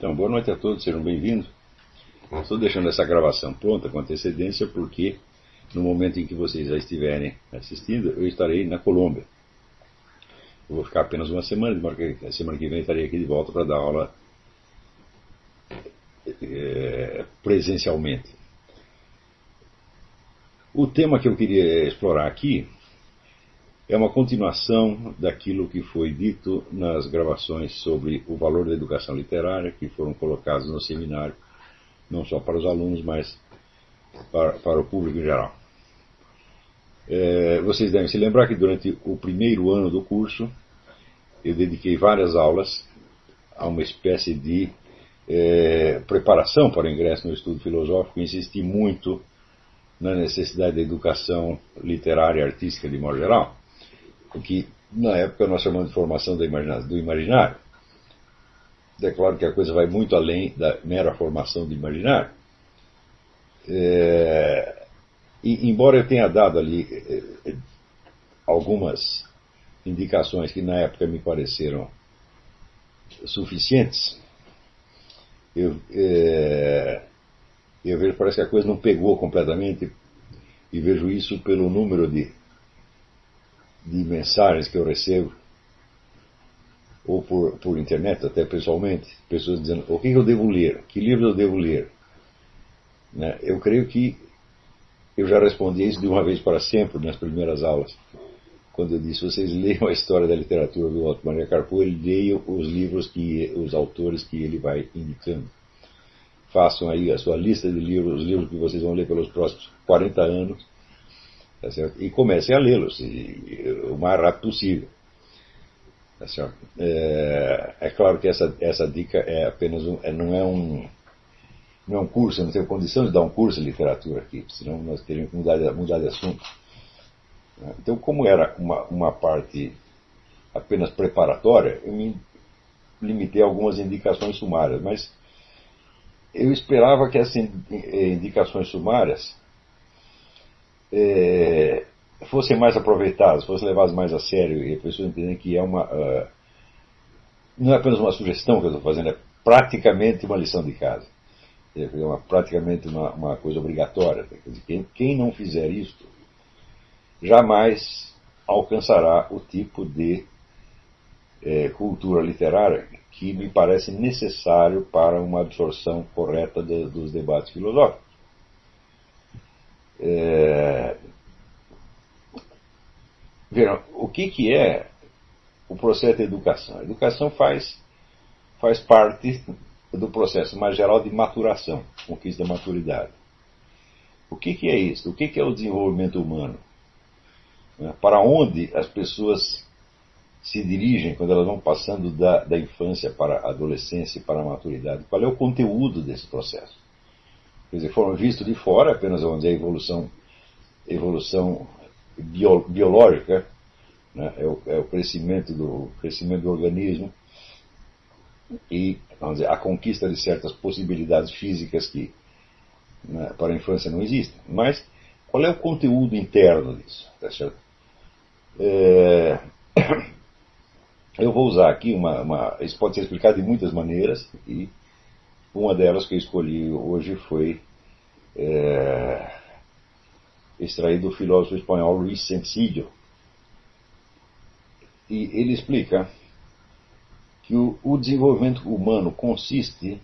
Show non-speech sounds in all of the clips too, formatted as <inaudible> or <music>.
Então, boa noite a todos, sejam bem-vindos. Estou deixando essa gravação pronta com antecedência porque no momento em que vocês já estiverem assistindo, eu estarei na Colômbia. Eu vou ficar apenas uma semana, de semana que vem estarei aqui de volta para dar aula é, presencialmente. O tema que eu queria explorar aqui é uma continuação daquilo que foi dito nas gravações sobre o valor da educação literária, que foram colocados no seminário, não só para os alunos, mas para, para o público em geral. É, vocês devem se lembrar que durante o primeiro ano do curso eu dediquei várias aulas a uma espécie de é, preparação para o ingresso no estudo filosófico, insisti muito na necessidade da educação literária e artística de modo geral que na época nós chamamos de formação do imaginário. É claro que a coisa vai muito além da mera formação do imaginário. É, e, embora eu tenha dado ali é, algumas indicações que na época me pareceram suficientes, eu, é, eu vejo parece que a coisa não pegou completamente e vejo isso pelo número de de mensagens que eu recebo, ou por, por internet, até pessoalmente, pessoas dizendo o que eu devo ler, que livro eu devo ler. Né? Eu creio que eu já respondi isso de uma vez para sempre nas primeiras aulas, quando eu disse: vocês leiam a história da literatura do Otto Maria Carpo, leiam os livros que os autores que ele vai indicando. Façam aí a sua lista de livros, os livros que vocês vão ler pelos próximos 40 anos Tá e comecem a lê-los o mais rápido possível. Tá é, é, claro que essa, essa dica é apenas um, é, não é um não é um curso, eu não tenho condição de dar um curso de literatura aqui, senão nós teríamos que mudar mudar de assunto. Então, como era uma, uma parte apenas preparatória, eu me limitei a algumas indicações sumárias, mas eu esperava que essas indicações sumárias é, fossem mais aproveitados, fossem levados mais a sério e as pessoas entenderem que é uma. Uh, não é apenas uma sugestão que eu estou fazendo, é praticamente uma lição de casa. É uma, praticamente uma, uma coisa obrigatória. Dizer, quem, quem não fizer isto jamais alcançará o tipo de é, cultura literária que me parece necessário para uma absorção correta de, dos debates filosóficos. É... Verão, o que, que é o processo de educação? A educação faz, faz parte do processo mais geral de maturação, conquista da maturidade. O que, que é isso? O que, que é o desenvolvimento humano? Né? Para onde as pessoas se dirigem quando elas vão passando da, da infância para a adolescência e para a maturidade? Qual é o conteúdo desse processo? Quer dizer, foram vistos de fora, apenas onde a evolução, evolução bio, biológica, né, é, o, é, o, crescimento do, crescimento do organismo e dizer, a conquista de certas possibilidades físicas que né, para a infância não existem. Mas qual é o conteúdo interno disso? Tá certo? É, <coughs> eu vou usar aqui uma, uma, Isso pode ser explicado de muitas maneiras e uma delas que eu escolhi hoje foi é, do filósofo espanhol Luís Sencillo. E ele explica que o, o desenvolvimento humano consiste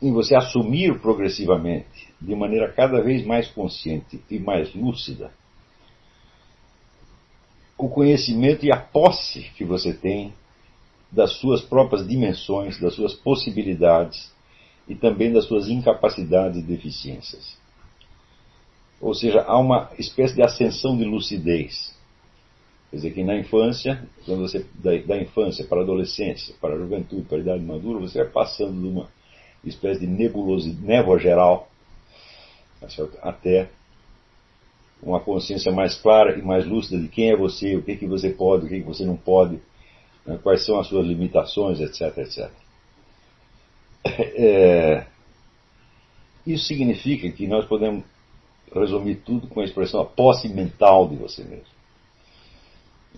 em você assumir progressivamente, de maneira cada vez mais consciente e mais lúcida, o conhecimento e a posse que você tem das suas próprias dimensões, das suas possibilidades e também das suas incapacidades e deficiências. Ou seja, há uma espécie de ascensão de lucidez. Quer dizer que na infância, quando você da, da infância para a adolescência, para a juventude, para a idade madura, você vai passando de uma espécie de nebulosidade, névoa geral, até uma consciência mais clara e mais lúcida de quem é você, o que, que você pode, o que, que você não pode, né, quais são as suas limitações, etc, etc. É, isso significa que nós podemos resumir tudo com a expressão a posse mental de você mesmo.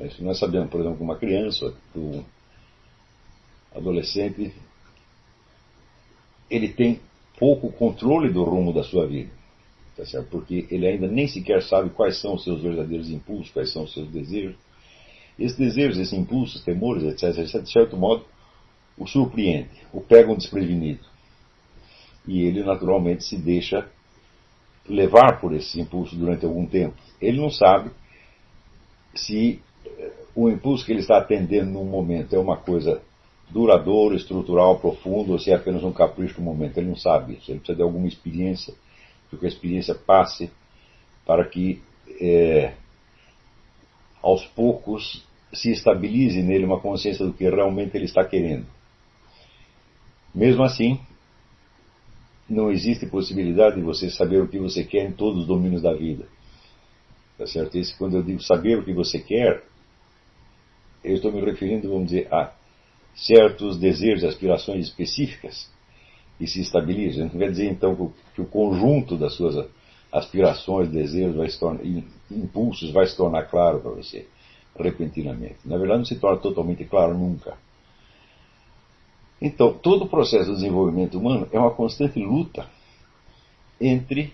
É, se nós sabemos, por exemplo, que uma criança, um adolescente ele tem pouco controle do rumo da sua vida. Tá certo? Porque ele ainda nem sequer sabe quais são os seus verdadeiros impulsos, quais são os seus desejos. Esses desejos, esses impulsos, temores, etc., etc., de certo modo, o surpreende, o pegam desprevenido. E ele naturalmente se deixa levar por esse impulso durante algum tempo. Ele não sabe se eh, o impulso que ele está atendendo num momento é uma coisa duradoura, estrutural, profundo, ou se é apenas um capricho do momento. Ele não sabe isso. Ele precisa de alguma experiência, que a experiência passe para que é, aos poucos se estabilize nele uma consciência do que realmente ele está querendo. Mesmo assim, não existe possibilidade de você saber o que você quer em todos os domínios da vida. Tá certo? Esse, quando eu digo saber o que você quer, eu estou me referindo, vamos dizer, a certos desejos, aspirações específicas e se estabilizam. Não quer dizer, então, que o conjunto das suas aspirações, desejos, vai tornar, impulsos vai se tornar claro para você repentinamente. Na verdade, não se torna totalmente claro nunca. Então, todo o processo de desenvolvimento humano é uma constante luta entre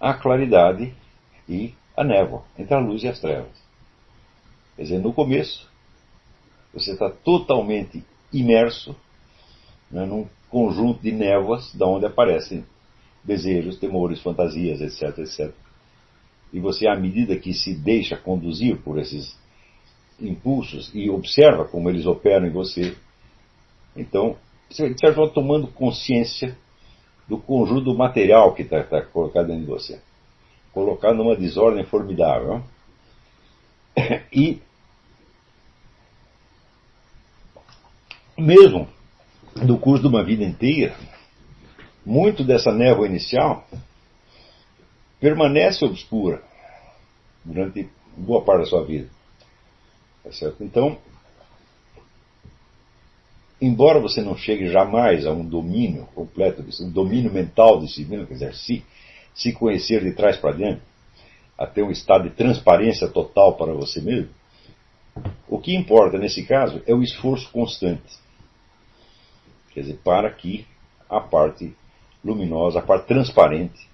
a claridade e a névoa, entre a luz e as trevas. Quer dizer, no começo, você está totalmente imerso né, num conjunto de névoas da onde aparecem desejos, temores, fantasias, etc, etc. E você, à medida que se deixa conduzir por esses impulsos e observa como eles operam em você, então, você vai tomando consciência do conjunto material que está tá colocado dentro de você. Colocado numa desordem formidável. E, mesmo no curso de uma vida inteira, muito dessa névoa inicial permanece obscura durante boa parte da sua vida. Tá certo? Então, embora você não chegue jamais a um domínio completo, um domínio mental de si mesmo, quer dizer, se, se conhecer de trás para dentro, até um estado de transparência total para você mesmo, o que importa nesse caso é o esforço constante. Quer dizer, para que a parte luminosa, a parte transparente,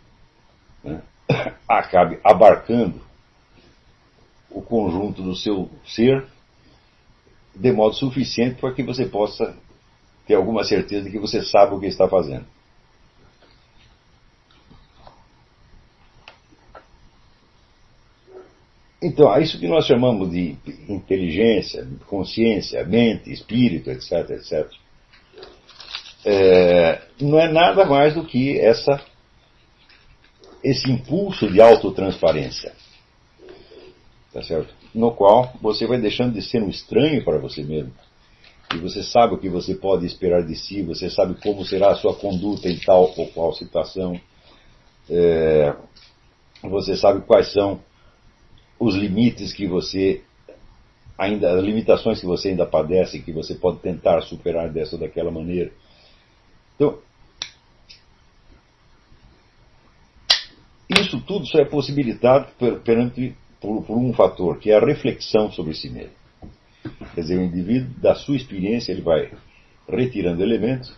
né, <coughs> acabe abarcando o conjunto do seu ser de modo suficiente para que você possa ter alguma certeza de que você sabe o que está fazendo. Então, é isso que nós chamamos de inteligência, consciência, mente, espírito, etc, etc. É, não é nada mais do que essa, esse impulso de autotransparência. Tá certo? no qual você vai deixando de ser um estranho para você mesmo. E você sabe o que você pode esperar de si, você sabe como será a sua conduta em tal ou qual situação. É, você sabe quais são os limites que você ainda, as limitações que você ainda padece, que você pode tentar superar dessa ou daquela maneira. Então, isso tudo só é possibilitado perante por, por, um fator, que é a reflexão sobre si mesmo. Quer dizer, o indivíduo, da sua experiência, ele vai retirando elementos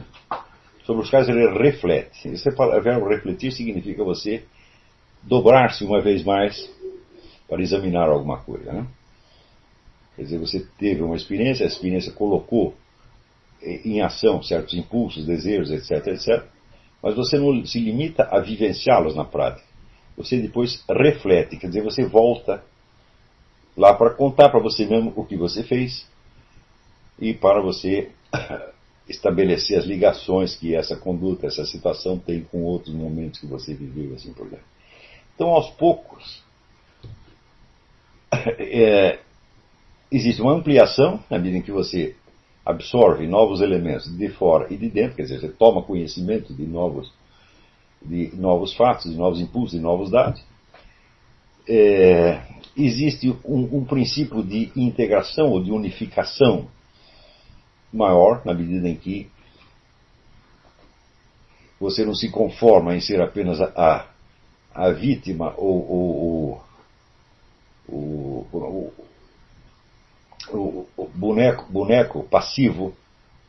sobre os quais ele reflete. Esse verbo refletir significa você dobrar-se uma vez mais para examinar alguma coisa. Né? Quer dizer, você teve uma experiência, a experiência colocou em ação certos impulsos, desejos, etc, etc, mas você não se limita a vivenciá-los na prática você depois reflete, quer dizer, você volta lá para contar para você mesmo o que você fez e para você <coughs> estabelecer as ligações que essa conduta, essa situação tem com outros momentos que você viveu, assim por diante. Então, aos poucos, <coughs> é, existe uma ampliação na medida em que você absorve novos elementos de fora e de dentro, quer dizer, você toma conhecimento de novos de novos fatos, de novos impulsos, de novos dados. É, existe um, um, princípio de integração ou de unificação maior na medida em que você não se conforma em ser apenas a, a vítima ou, ou o, o, boneco, boneco passivo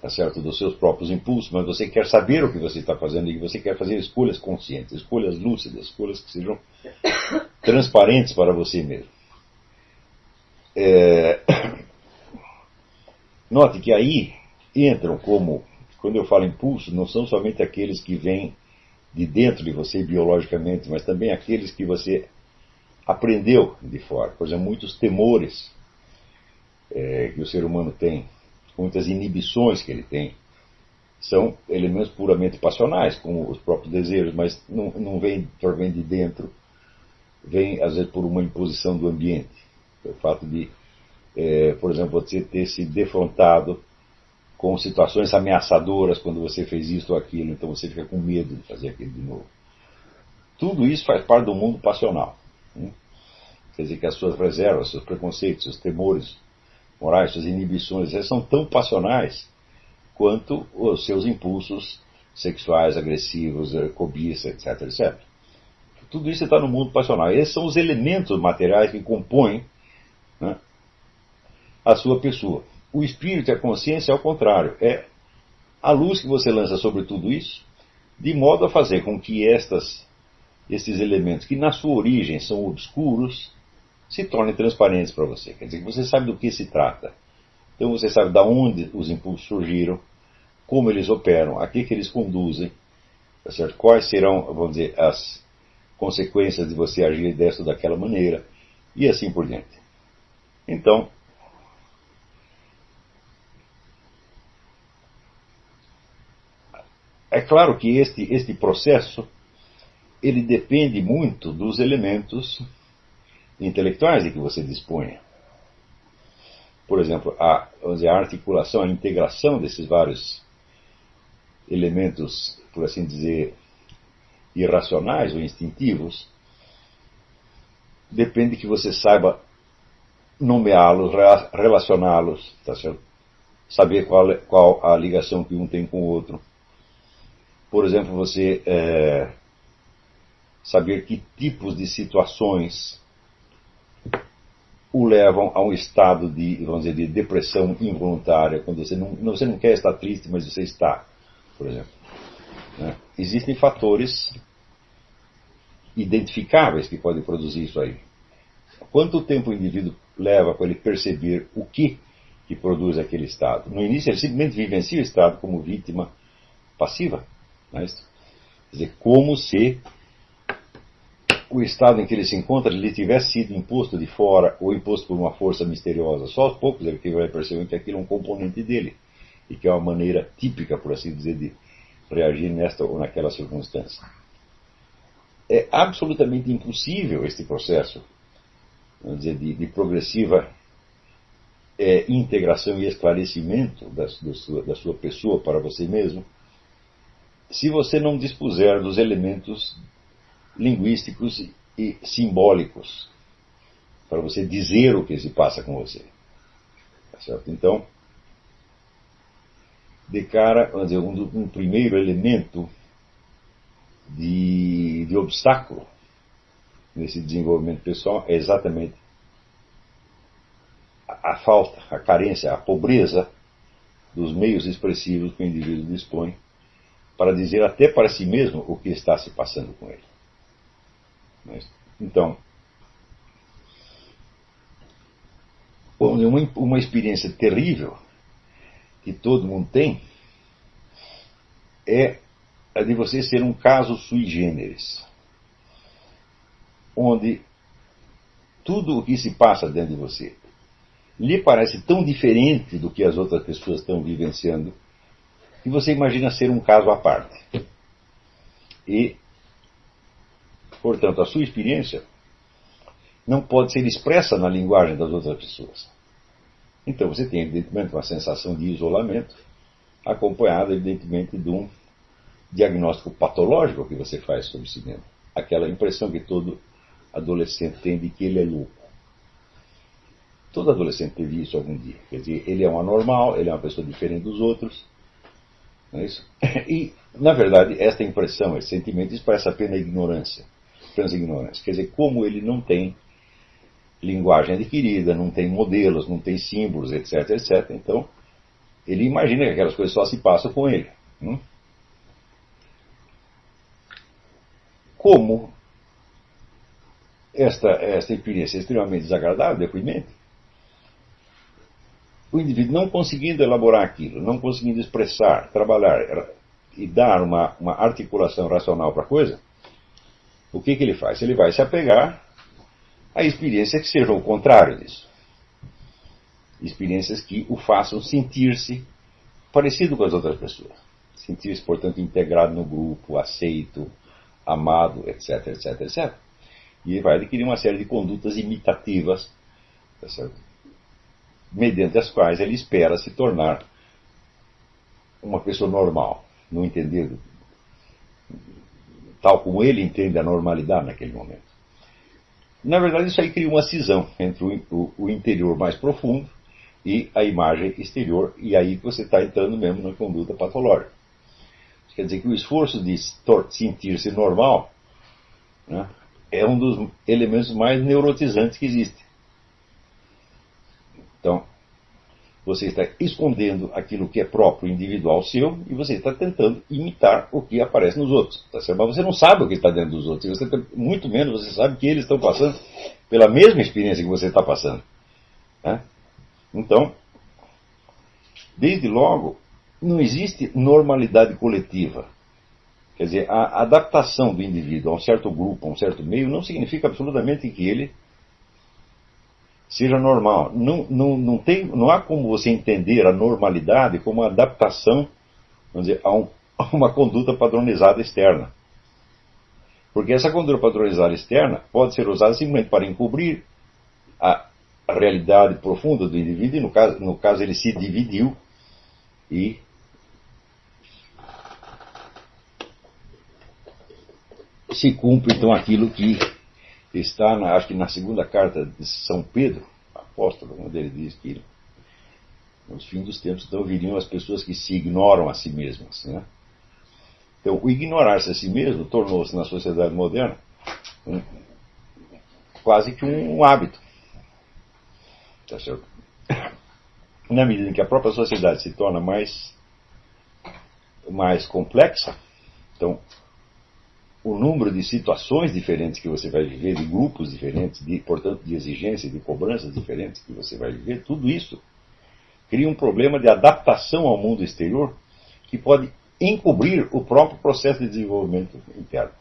tá certo, dos seus próprios impulsos, mas você quer saber o que você está fazendo e você quer fazer escolhas conscientes, escolhas lúcidas, escolhas que sejam <laughs> transparentes para você mesmo. É... <coughs> Note que aí entram como, quando eu falo impulso, não são somente aqueles que vêm de dentro de você biologicamente, mas também aqueles que você aprendeu de fora. Por exemplo, muitos temores é, que o ser humano tem, muitas inibições que ele tem, são elementos puramente passionais, como os próprios desejos, mas não, não vem, vem de dentro, vem às vezes por uma imposição do ambiente. O fato de, é, por exemplo, você ter se defrontado com situações ameaçadoras quando você fez isso ou aquilo, então você fica com medo de fazer aquilo de novo. Tudo isso faz parte do mundo passional. Né? Quer dizer que as suas reservas, seus preconceitos, seus temores morais, suas inibições, elas são tão passionais quanto os seus impulsos sexuais, agressivos, eh, cobiça, etc, etc. Tudo isso está no mundo passional. Esses são os elementos materiais que compõem né, a sua pessoa. O espírito e a consciência, ao contrário, é a luz que você lança sobre tudo isso, de modo a fazer com que estas, estes elementos, que na sua origem são obscuros, se tornem transparentes para você. Quer dizer, que você sabe do que se trata. Então você sabe de onde os impulsos surgiram, como eles operam, a que, que eles conduzem, tá certo? quais serão, vamos dizer, as consequências de você agir desta ou daquela maneira, e assim por diante. Então, é claro que este, este processo ele depende muito dos elementos intelectuais de que você disponha. Por exemplo, a, a articulação, a integração desses vários elementos, por assim dizer, irracionais ou instintivos, depende que você saiba nomeá-los, relacioná-los, tá saber qual, qual a ligação que um tem com o outro. Por exemplo, você é, saber que tipos de situações o levam a um estado de, vamos dizer, de depressão involuntária, quando você não, você não quer estar triste, mas você está, por exemplo. Né? Existem fatores identificáveis que podem produzir isso aí. Quanto tempo o indivíduo leva para ele perceber o que que produz aquele estado? No início ele simplesmente vivencia o estado como vítima passiva. Né? Quer dizer, como se o estado em que ele se encontra lhe tivesse sido imposto de fora ou imposto por uma força misteriosa. Só aos poucos ele vai perceber que aquilo é um componente dele e que é uma maneira típica, por assim dizer, de reagir nesta ou naquela circunstância. É absolutamente impossível este processo vamos dizer, de, de progressiva é, integração e esclarecimento da, sua, da sua pessoa para você mesmo se você não dispuser dos elementos linguísticos e simbólicos para você dizer o que se passa com você. Tá certo? Então, de cara, vamos dizer, um, um primeiro elemento de, de obstáculo nesse desenvolvimento pessoal é exatamente a, a falta, a carência, a pobreza dos meios expressivos que o indivíduo dispõe para dizer até para si mesmo o que está se passando com ele. Então, uma, uma experiência terrível que todo mundo tem é a de você ser um caso sui generis, onde tudo o que se passa dentro de você lhe parece tão diferente do que as outras pessoas estão vivenciando que você imagina ser um caso à parte. E Portanto, a sua experiência não pode ser expressa na linguagem das outras pessoas. Então você tem, evidentemente, uma sensação de isolamento, acompanhada, evidentemente, de um diagnóstico patológico que você faz sobre si mesmo. Aquela impressão que todo adolescente tem de que ele é louco. Todo adolescente teve isso algum dia. Quer dizer, ele é um anormal, ele é uma pessoa diferente dos outros. Não é isso? <laughs> E, na verdade, esta impressão, esse sentimento, expressa apenas a ignorância transignorância. Quer dizer, como ele não tem linguagem adquirida, não tem modelos, não tem símbolos, etc, etc. Então, ele imagina que aquelas coisas só se passam com ele. Hum? Como esta, esta experiência é extremamente desagradável, deprimente, o indivíduo não conseguindo elaborar aquilo, não conseguindo expressar, trabalhar e dar uma, uma articulação racional para a coisa, o que, que ele faz? Ele vai se apegar a experiências que sejam o contrário disso. Experiências que o façam sentir-se parecido com as outras pessoas. Sentir-se, portanto, integrado no grupo, aceito, amado, etc, etc, etc. E vai adquirir uma série de condutas imitativas, tá mediante as quais ele espera se tornar uma pessoa normal, no entender tal como ele entende a normalidade naquele momento. Na verdade, isso aí cria uma cisão entre o, interior mais profundo e a imagem exterior, e aí você está entrando mesmo na conduta patológica. Quer dizer que o esforço de sentir-se normal né, é um dos elementos mais neurotizantes que existem. Então, você está escondendo aquilo que é próprio, individual seu, e você está tentando imitar o que aparece nos outros. Tá Mas você não sabe o que está dentro dos outros. Você, muito menos você sabe que eles estão passando pela mesma experiência que você está passando. Né? Então, desde logo, não existe normalidade coletiva. Quer dizer, a adaptação do indivíduo a um certo grupo, a um certo meio, não significa absolutamente que ele seja normal. Não, não, não, tem, não há como você entender a normalidade como uma adaptação vamos dizer, a, um, <laughs> a uma conduta padronizada externa. Porque essa conduta padronizada externa pode ser usada simplesmente para encobrir a, realidade profunda do indivíduo, e no caso, no caso ele se dividiu e se cumpre então aquilo que está, na, acho que na segunda carta de São Pedro, apóstolo, onde ele diz que nos fins dos tempos então viriam as pessoas que se ignoram a si mesmas. Né? Então, o ignorar-se a si mesmo tornou-se na sociedade moderna um, quase que um, um hábito. Tá certo? Na medida em que a própria sociedade se torna mais, mais complexa, então o número de situações diferentes que você vai viver, de grupos diferentes, de, portanto, de exigências, de cobranças diferentes que você vai viver, tudo isso cria um problema de adaptação ao mundo exterior que pode encobrir o próprio processo de desenvolvimento interno.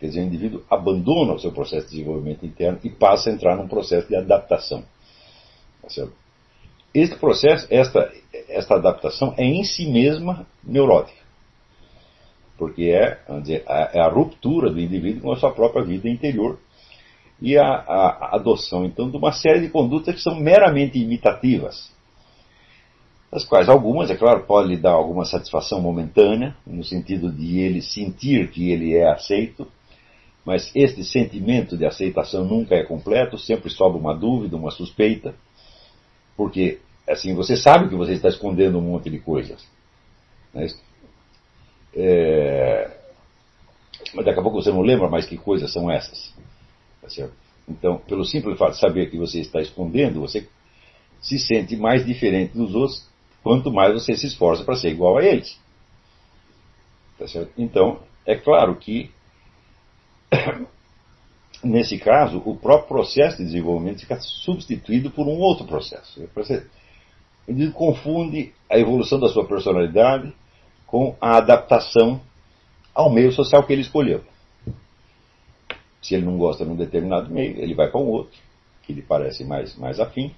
Quer dizer, o indivíduo abandona o seu processo de desenvolvimento interno e passa a entrar num processo de adaptação. Tá este processo, esta, esta adaptação é em si mesma neurótica porque é, dizer, a, é a ruptura do indivíduo com a sua própria vida interior e a, a, a, adoção, então, de uma série de condutas que são meramente imitativas, das quais algumas, é claro, podem lhe dar alguma satisfação momentânea, no sentido de ele sentir que ele é aceito, mas este sentimento de aceitação nunca é completo, sempre sobe uma dúvida, uma suspeita, porque, assim, você sabe que você está escondendo um monte de coisas. Né? É... Mas daqui a pouco você não lembra mais que coisas são essas. Tá então, pelo simples fato de saber que você está escondendo, você se sente mais diferente dos outros quanto mais você se esforça para ser igual a eles. Tá então, é claro que, <coughs> nesse caso, o próprio processo de desenvolvimento fica substituído por um outro processo. Ele confunde a evolução da sua personalidade com a adaptação ao meio social que ele escolheu. Se ele não gosta de um determinado meio, ele vai para um outro, que lhe parece mais, mais afim,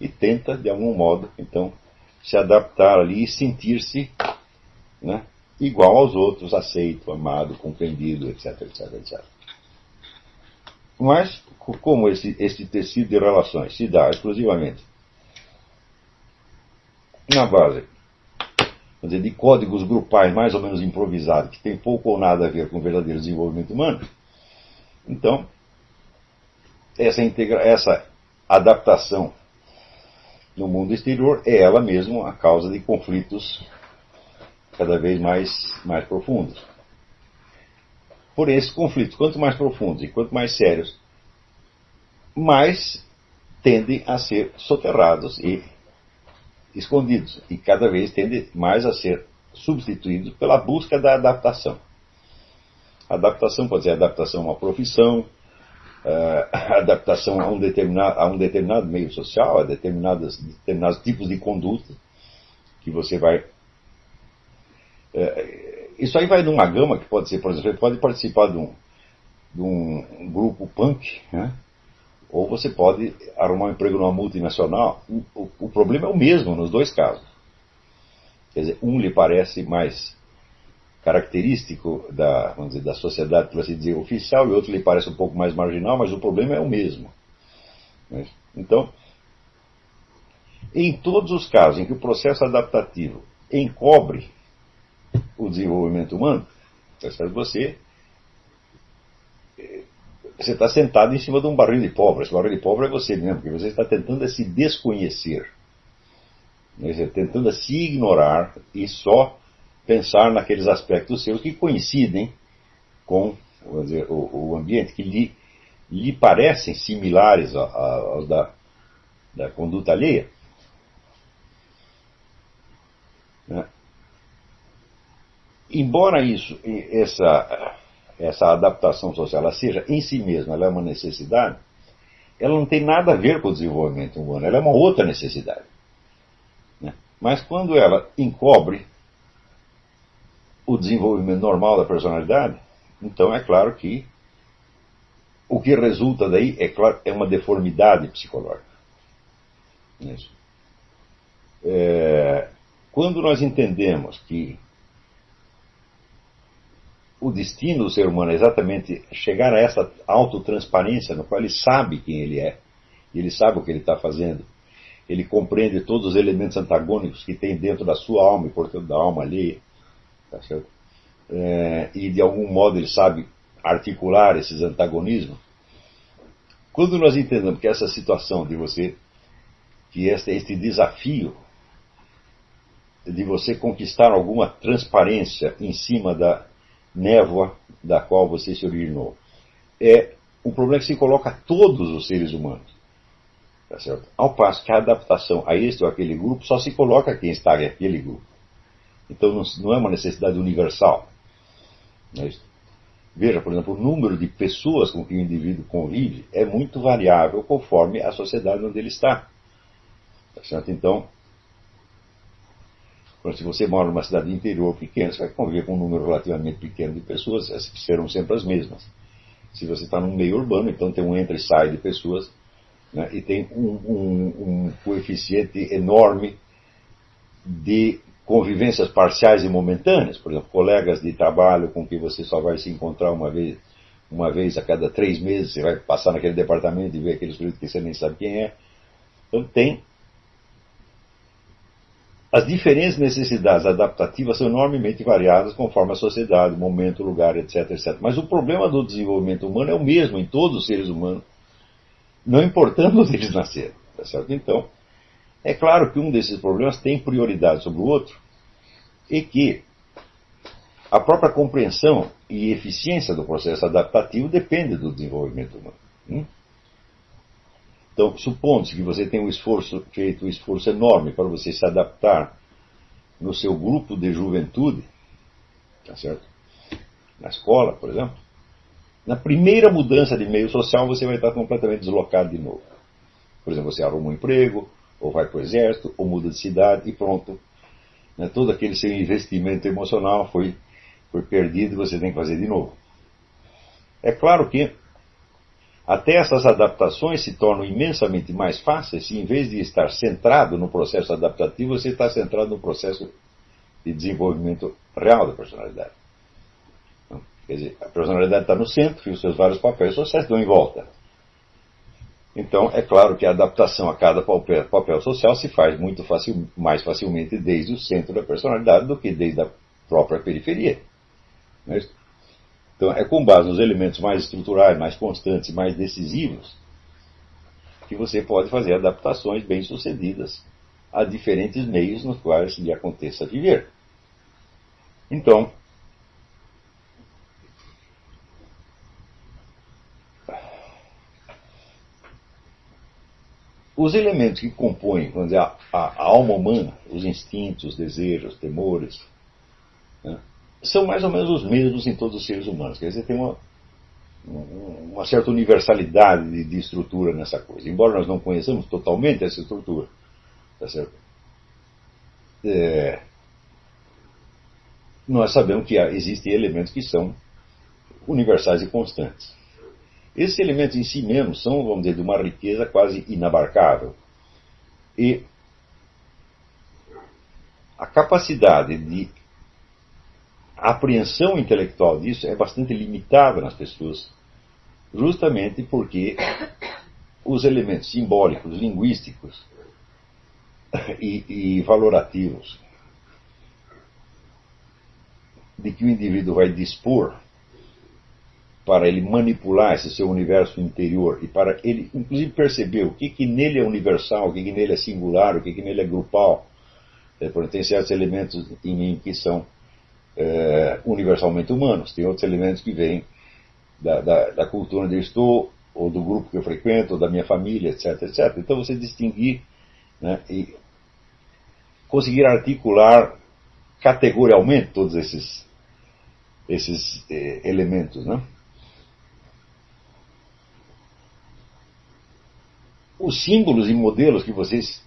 e tenta, de algum modo, então, se adaptar ali e sentir-se né, igual aos outros, aceito, amado, compreendido, etc, etc, etc. Mas, como esse, esse tecido de relações se dá exclusivamente na base dizer, de códigos grupais mais ou menos improvisados, que tem pouco ou nada a ver com o verdadeiro desenvolvimento humano, então, essa, integra essa adaptação no mundo exterior é ela mesma a causa de conflitos cada vez mais, mais profundos. Porém, esses conflitos, quanto mais profundos e quanto mais sérios, mais tendem a ser soterrados e escondidos e cada vez tendem mais a ser substituídos pela busca da adaptação. A adaptação pode ser adaptação a uma profissão, <laughs> uh, adaptação a um, determinado, a um determinado meio social, a determinados, determinados tipos de conduta que você vai. Uh, isso aí vai numa gama que pode ser, por exemplo, pode participar de um, de um grupo punk, né? Ou você pode arrumar um emprego numa multinacional. O, o, problema é o mesmo nos dois casos. Quer dizer, um lhe parece mais característico da, vamos dizer, da sociedade, por assim dizer, oficial, e outro lhe parece um pouco mais marginal, mas o problema é o mesmo. Né? Então, em todos os casos em que o processo adaptativo encobre o desenvolvimento humano, tá você você está sentado em cima de um barril de pólvora. Esse barril de pólvora é você mesmo, porque você está tentando se desconhecer. Você está tentando se ignorar e só pensar naqueles aspectos seus que coincidem com dizer, o, o, ambiente, que lhe, lhe parecem similares aos da, da conduta alheia. Né? Embora isso, essa essa adaptação social, ela seja em si mesma, ela é uma necessidade, ela não tem nada a ver com o desenvolvimento humano, ela é uma outra necessidade. Né? Mas quando ela encobre o desenvolvimento normal da personalidade, então é claro que o que resulta daí é, claro, é uma deformidade psicológica. É, quando nós entendemos que o destino do ser humano é exatamente chegar a essa autotransparência no qual ele sabe quem ele é, ele sabe o que ele está fazendo, ele compreende todos os elementos antagônicos que tem dentro da sua alma e portanto da alma ali, tá é, e de algum modo ele sabe articular esses antagonismos. Quando nós entendemos que essa situação de você, que este, este desafio de você conquistar alguma transparência em cima da, névoa da qual você se originou. É um problema que se coloca a todos os seres humanos. Tá certo? Ao passo que a adaptação a este ou aquele grupo só se coloca a quem está em aquele grupo. Então não, não é uma necessidade universal. É Veja, por exemplo, o número de pessoas com que o indivíduo convive é muito variável conforme a sociedade onde ele está. Tá certo? Então, se você mora numa cidade interior pequena, você vai conviver com um número relativamente pequeno de pessoas, essas serão sempre as mesmas. Se você está num meio urbano, então tem um entra e sai de pessoas, né, e tem um, um, um coeficiente enorme de convivências parciais e momentâneas, por exemplo, colegas de trabalho com quem você só vai se encontrar uma vez, uma vez a cada três meses, você vai passar naquele departamento e ver aquele sujeito que você nem sabe quem é. Então tem as diferentes necessidades adaptativas são enormemente variadas conforme a sociedade, momento, lugar, etc, etc. Mas o problema do desenvolvimento humano é o mesmo em todos os seres humanos, não importando <laughs> onde eles nasceram. Tá certo? Então, é claro que um desses problemas tem prioridade sobre o outro e que a própria compreensão e eficiência do processo adaptativo depende do desenvolvimento humano. Hum? Então, supondo-se que você tem um esforço, feito um esforço enorme para você se adaptar no seu grupo de juventude, tá certo? Na escola, por exemplo, na primeira mudança de meio social você vai estar completamente deslocado de novo. Por exemplo, você arruma um emprego, ou vai para o exército, ou muda de cidade e pronto. Né? Todo aquele seu investimento emocional foi, foi perdido e você tem que fazer de novo. É claro que até essas adaptações se tornam imensamente mais fáceis se, em vez de estar centrado no processo adaptativo, você está centrado no processo de desenvolvimento real da personalidade. Então, quer dizer, a personalidade está no centro e os seus vários papéis sociais estão em volta. Então, é claro que a adaptação a cada papel, papel social se faz muito facil, mais facilmente desde o centro da personalidade do que desde a própria periferia. Não é isso? Então, é com base nos elementos mais estruturais, mais constantes, mais decisivos, que você pode fazer adaptações bem-sucedidas a diferentes meios nos quais lhe aconteça viver. Então, os elementos que compõem vamos dizer, a, a, a alma humana, os instintos, os desejos, os temores, né, são mais ou menos os mesmos em todos os seres humanos. Quer dizer, tem uma, uma certa universalidade de, de, estrutura nessa coisa. Embora nós não conheçamos totalmente essa estrutura, tá certo? É, nós sabemos que existem elementos que são universais e constantes. Esses elementos em si mesmos são, vamos dizer, de uma riqueza quase inabarcável. E a capacidade de apreensão intelectual disso é bastante limitada nas pessoas, justamente porque os elementos simbólicos, linguísticos e, e valorativos de que o indivíduo vai dispor para ele manipular esse seu universo interior e para ele, inclusive, perceber o que, que nele é universal, o que, que nele é singular, o que, que nele é grupal. É, tem certos elementos em mim que são é, universalmente humanos, tem outros elementos que vêm da, da, da, cultura onde eu estou, ou do grupo que eu frequento, ou da minha família, etc, etc. Então você distinguir né, e conseguir articular categorialmente todos esses, esses eh, elementos. Né? Os símbolos e modelos que vocês,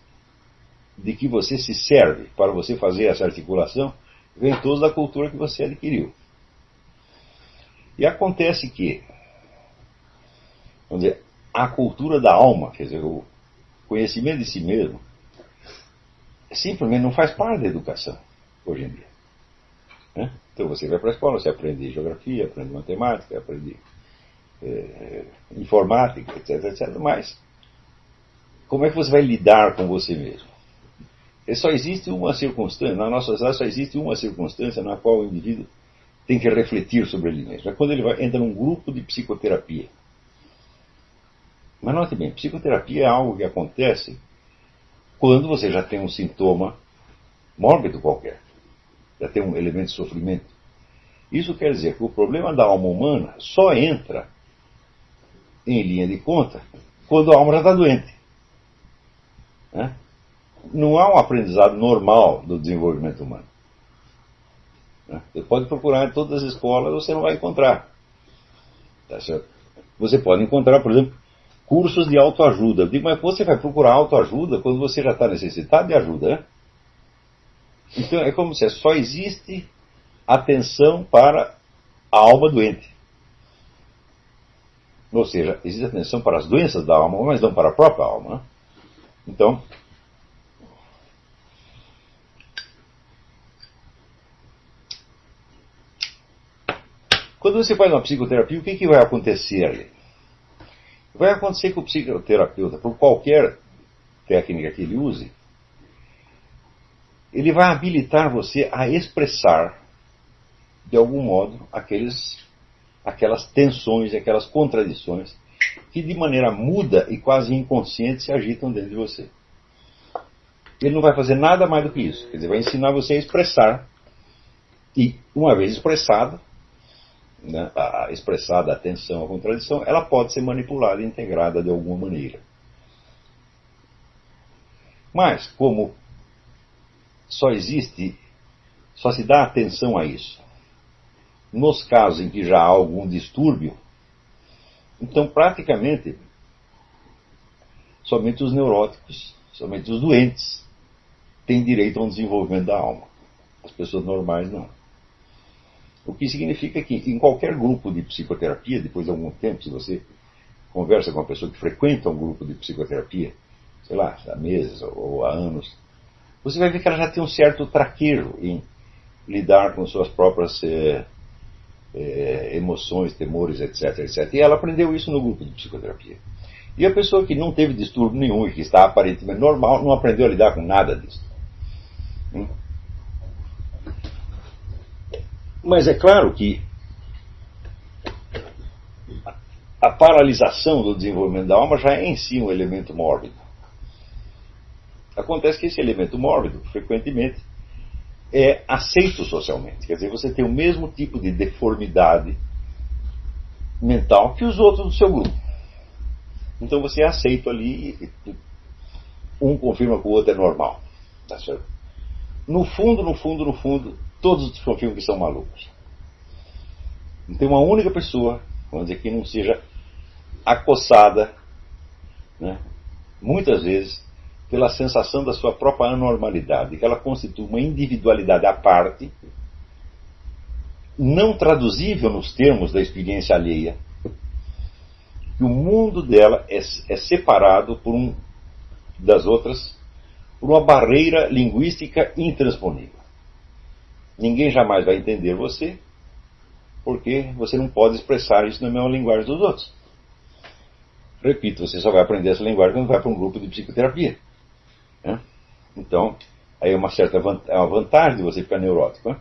de que você se serve para você fazer essa articulação vêm todos da cultura que você adquiriu. E acontece que, vamos dizer, a cultura da alma, quer dizer, o conhecimento de si mesmo, simplesmente não faz parte da educação hoje em dia. Né? Então você vai para a escola, você aprende geografia, aprende matemática, aprende é, informática, etc, etc. Mas como é que você vai lidar com você mesmo? E só existe uma circunstância, na nossa sociedade só existe uma circunstância na qual o indivíduo tem que refletir sobre ele mesmo. É quando ele vai, entra num grupo de psicoterapia. Mas note bem, psicoterapia é algo que acontece quando você já tem um sintoma mórbido qualquer, já tem um elemento de sofrimento. Isso quer dizer que o problema da alma humana só entra em linha de conta quando a alma já está doente. Né? Não há um aprendizado normal do desenvolvimento humano. Né? Você pode procurar em todas as escolas, você não vai encontrar. Tá você pode encontrar, por exemplo, cursos de autoajuda. Eu digo, mas você vai procurar autoajuda quando você já está necessitado de ajuda, né? Então é como se só existe atenção para a alma doente. Ou seja, existe atenção para as doenças da alma, mas não para a própria alma. Né? Então, quando você faz uma psicoterapia, o que, que vai acontecer ali? Vai acontecer que o psicoterapeuta, por qualquer técnica que ele use, ele vai habilitar você a expressar, de algum modo, aqueles, aquelas tensões, aquelas contradições que de maneira muda e quase inconsciente se agitam dentro de você. Ele não vai fazer nada mais do que isso. Quer dizer, vai ensinar você a expressar. E, uma vez expressado, né, a expressada a tensão, a contradição, ela pode ser manipulada e integrada de alguma maneira. Mas, como só existe, só se dá atenção a isso nos casos em que já há algum distúrbio, então praticamente somente os neuróticos, somente os doentes têm direito a um desenvolvimento da alma. As pessoas normais não. O que significa que em qualquer grupo de psicoterapia, depois de algum tempo, se você conversa com uma pessoa que frequenta um grupo de psicoterapia, sei lá, há meses ou há anos, você vai ver que ela já tem um certo traquejo em lidar com suas próprias é, é, emoções, temores, etc, etc. E ela aprendeu isso no grupo de psicoterapia. E a pessoa que não teve distúrbio nenhum e que está aparentemente normal, não aprendeu a lidar com nada disso. Hum? Mas é claro que a paralisação do desenvolvimento da alma já é em si um elemento mórbido. Acontece que esse elemento mórbido, frequentemente, é aceito socialmente. Quer dizer, você tem o mesmo tipo de deformidade mental que os outros do seu grupo. Então você é aceito ali um confirma que o outro é normal. Tá certo? No fundo, no fundo, no fundo, todos desconfiam que são malucos. Não tem uma única pessoa, vamos dizer, que não seja acossada, né, muitas vezes, pela sensação da sua própria anormalidade, que ela constitui uma individualidade à parte, não traduzível nos termos da experiência alheia, que o mundo dela é, é separado por um das outras por uma barreira linguística intransponível. Ninguém jamais vai entender você, porque você não pode expressar isso na mesma linguagem dos outros. Repito, você só vai aprender essa linguagem quando vai para um grupo de psicoterapia. Né? Então, aí é uma certa é uma vantagem de você ficar neurótico. Né?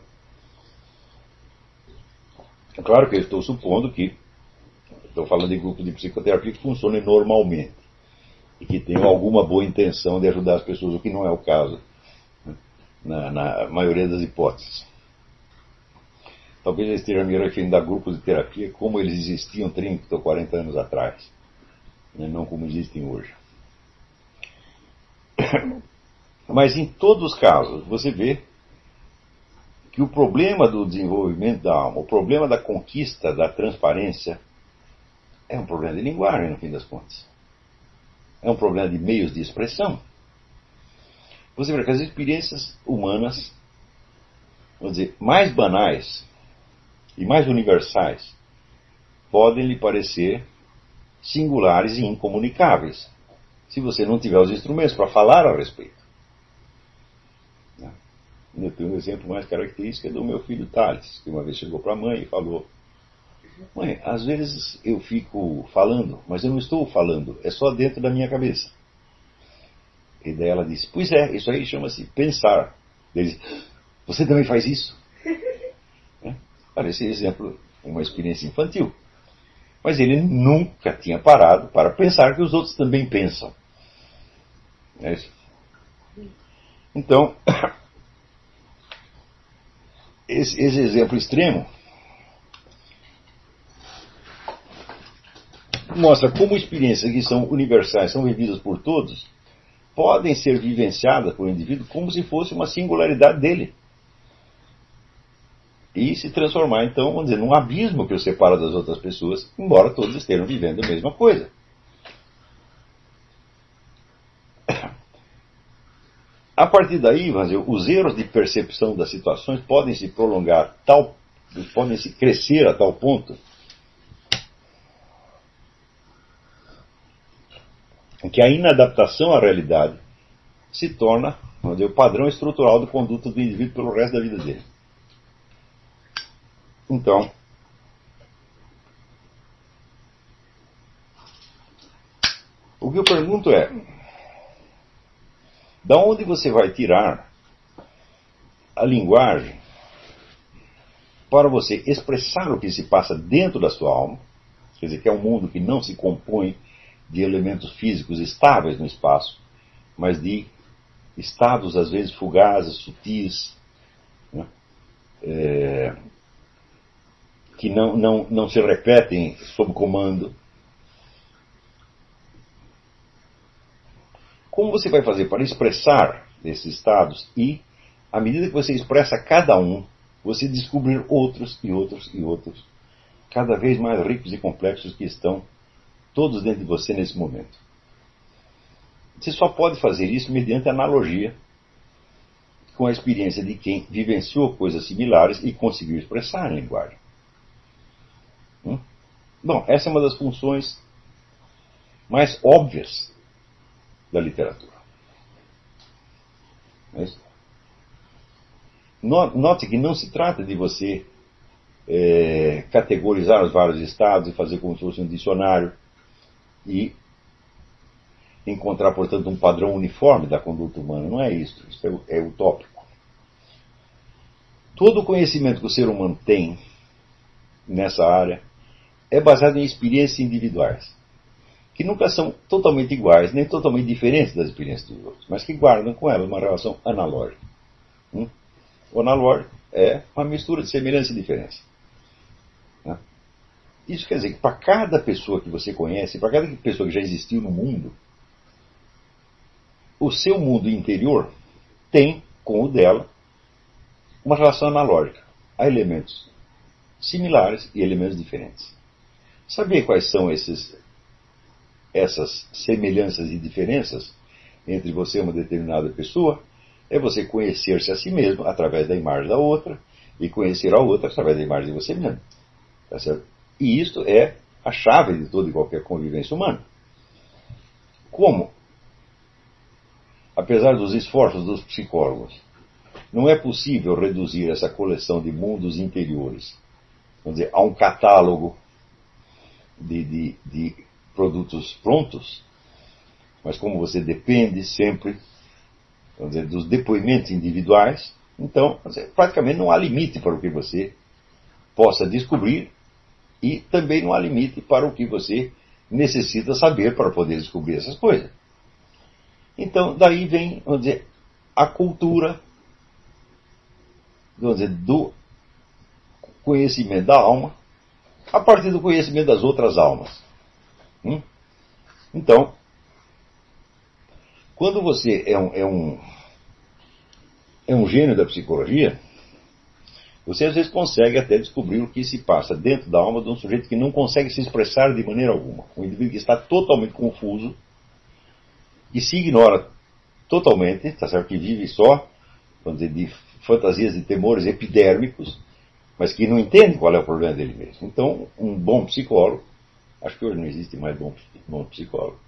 É claro que eu estou supondo que estou falando de grupo de psicoterapia que funcionem normalmente e que tenham alguma boa intenção de ajudar as pessoas, o que não é o caso? Na, na, maioria das hipóteses. Talvez eu esteja me referindo a grupos de terapia como eles existiam 30 ou 40 anos atrás, né? não como existem hoje. <coughs> Mas em todos os casos, você vê que o problema do desenvolvimento da alma, o problema da conquista da transparência, é um problema de linguagem, no fim das contas. É um problema de meios de expressão. Você vê que as experiências humanas, vamos dizer, mais banais e mais universais, podem lhe parecer singulares e incomunicáveis, se você não tiver os instrumentos para falar a respeito. Eu tenho um exemplo mais característico é do meu filho Thales, que uma vez chegou para a mãe e falou: Mãe, às vezes eu fico falando, mas eu não estou falando, é só dentro da minha cabeça. E daí ela disse: Pois é, isso aí chama-se pensar. Ele disse: Você também faz isso? <laughs> é? Parece exemplo, uma experiência infantil. Mas ele nunca tinha parado para pensar que os outros também pensam. É então, <coughs> esse, esse exemplo extremo mostra como experiências que são universais, são vividas por todos, podem ser vivenciadas por um indivíduo como se fosse uma singularidade dele. E se transformar, então, vamos dizer, num abismo que o separa das outras pessoas, embora todos estejam vivendo a mesma coisa. A partir daí, os erros de percepção das situações podem se prolongar tal, podem se crescer a tal ponto que a inadaptação à realidade se torna o padrão estrutural de conduta do indivíduo pelo resto da vida dele. Então, o que eu pergunto é: da onde você vai tirar a linguagem para você expressar o que se passa dentro da sua alma? Quer dizer, que é um mundo que não se compõe de elementos físicos estáveis no espaço, mas de estados às vezes fugazes, sutis, né? é, que não, não, não se repetem sob comando. Como você vai fazer para expressar esses estados e, à medida que você expressa cada um, você descobrir outros e outros e outros, cada vez mais ricos e complexos que estão todos dentro de você nesse momento. Você só pode fazer isso mediante analogia com a experiência de quem vivenciou coisas similares e conseguiu expressar em linguagem. Hum? Bom, essa é uma das funções mais óbvias da literatura. É Note que não se trata de você é, categorizar os vários estados e fazer como se fosse um dicionário e encontrar, portanto, um padrão uniforme da conduta humana. Não é isso, isso é, é utópico. Todo o conhecimento que o ser humano tem nessa área é baseado em experiências individuais, que nunca são totalmente iguais, nem totalmente diferentes das experiências dos outros, mas que guardam com elas uma relação analógica. Hum? O analógico é uma mistura de semelhança e diferença. Isso quer dizer que para cada pessoa que você conhece, para cada pessoa que já existiu no mundo, o seu mundo interior tem com o dela uma relação analógica a elementos similares e elementos diferentes. Saber quais são esses, essas semelhanças e diferenças entre você e uma determinada pessoa é você conhecer-se a si mesmo através da imagem da outra e conhecer a outra através da imagem de você mesmo. Tá certo? E isto é a chave de toda e qualquer convivência humana. Como, apesar dos esforços dos psicólogos, não é possível reduzir essa coleção de mundos interiores vamos dizer, a um catálogo de, de, de produtos prontos, mas como você depende sempre dizer, dos depoimentos individuais, então dizer, praticamente não há limite para o que você possa descobrir e também não há limite para o que você necessita saber para poder descobrir essas coisas. Então, daí vem, vamos dizer, a cultura vamos dizer, do conhecimento da alma a partir do conhecimento das outras almas. Hum? Então, quando você é um, é, um, é um gênio da psicologia, você às vezes consegue até descobrir o que se passa dentro da alma de um sujeito que não consegue se expressar de maneira alguma. Um indivíduo que está totalmente confuso, que se ignora totalmente, tá certo? que vive só, vamos dizer, de fantasias de temores epidérmicos, mas que não entende qual é o problema dele mesmo. Então, um bom psicólogo, acho que hoje não existe mais bom, bom psicólogo,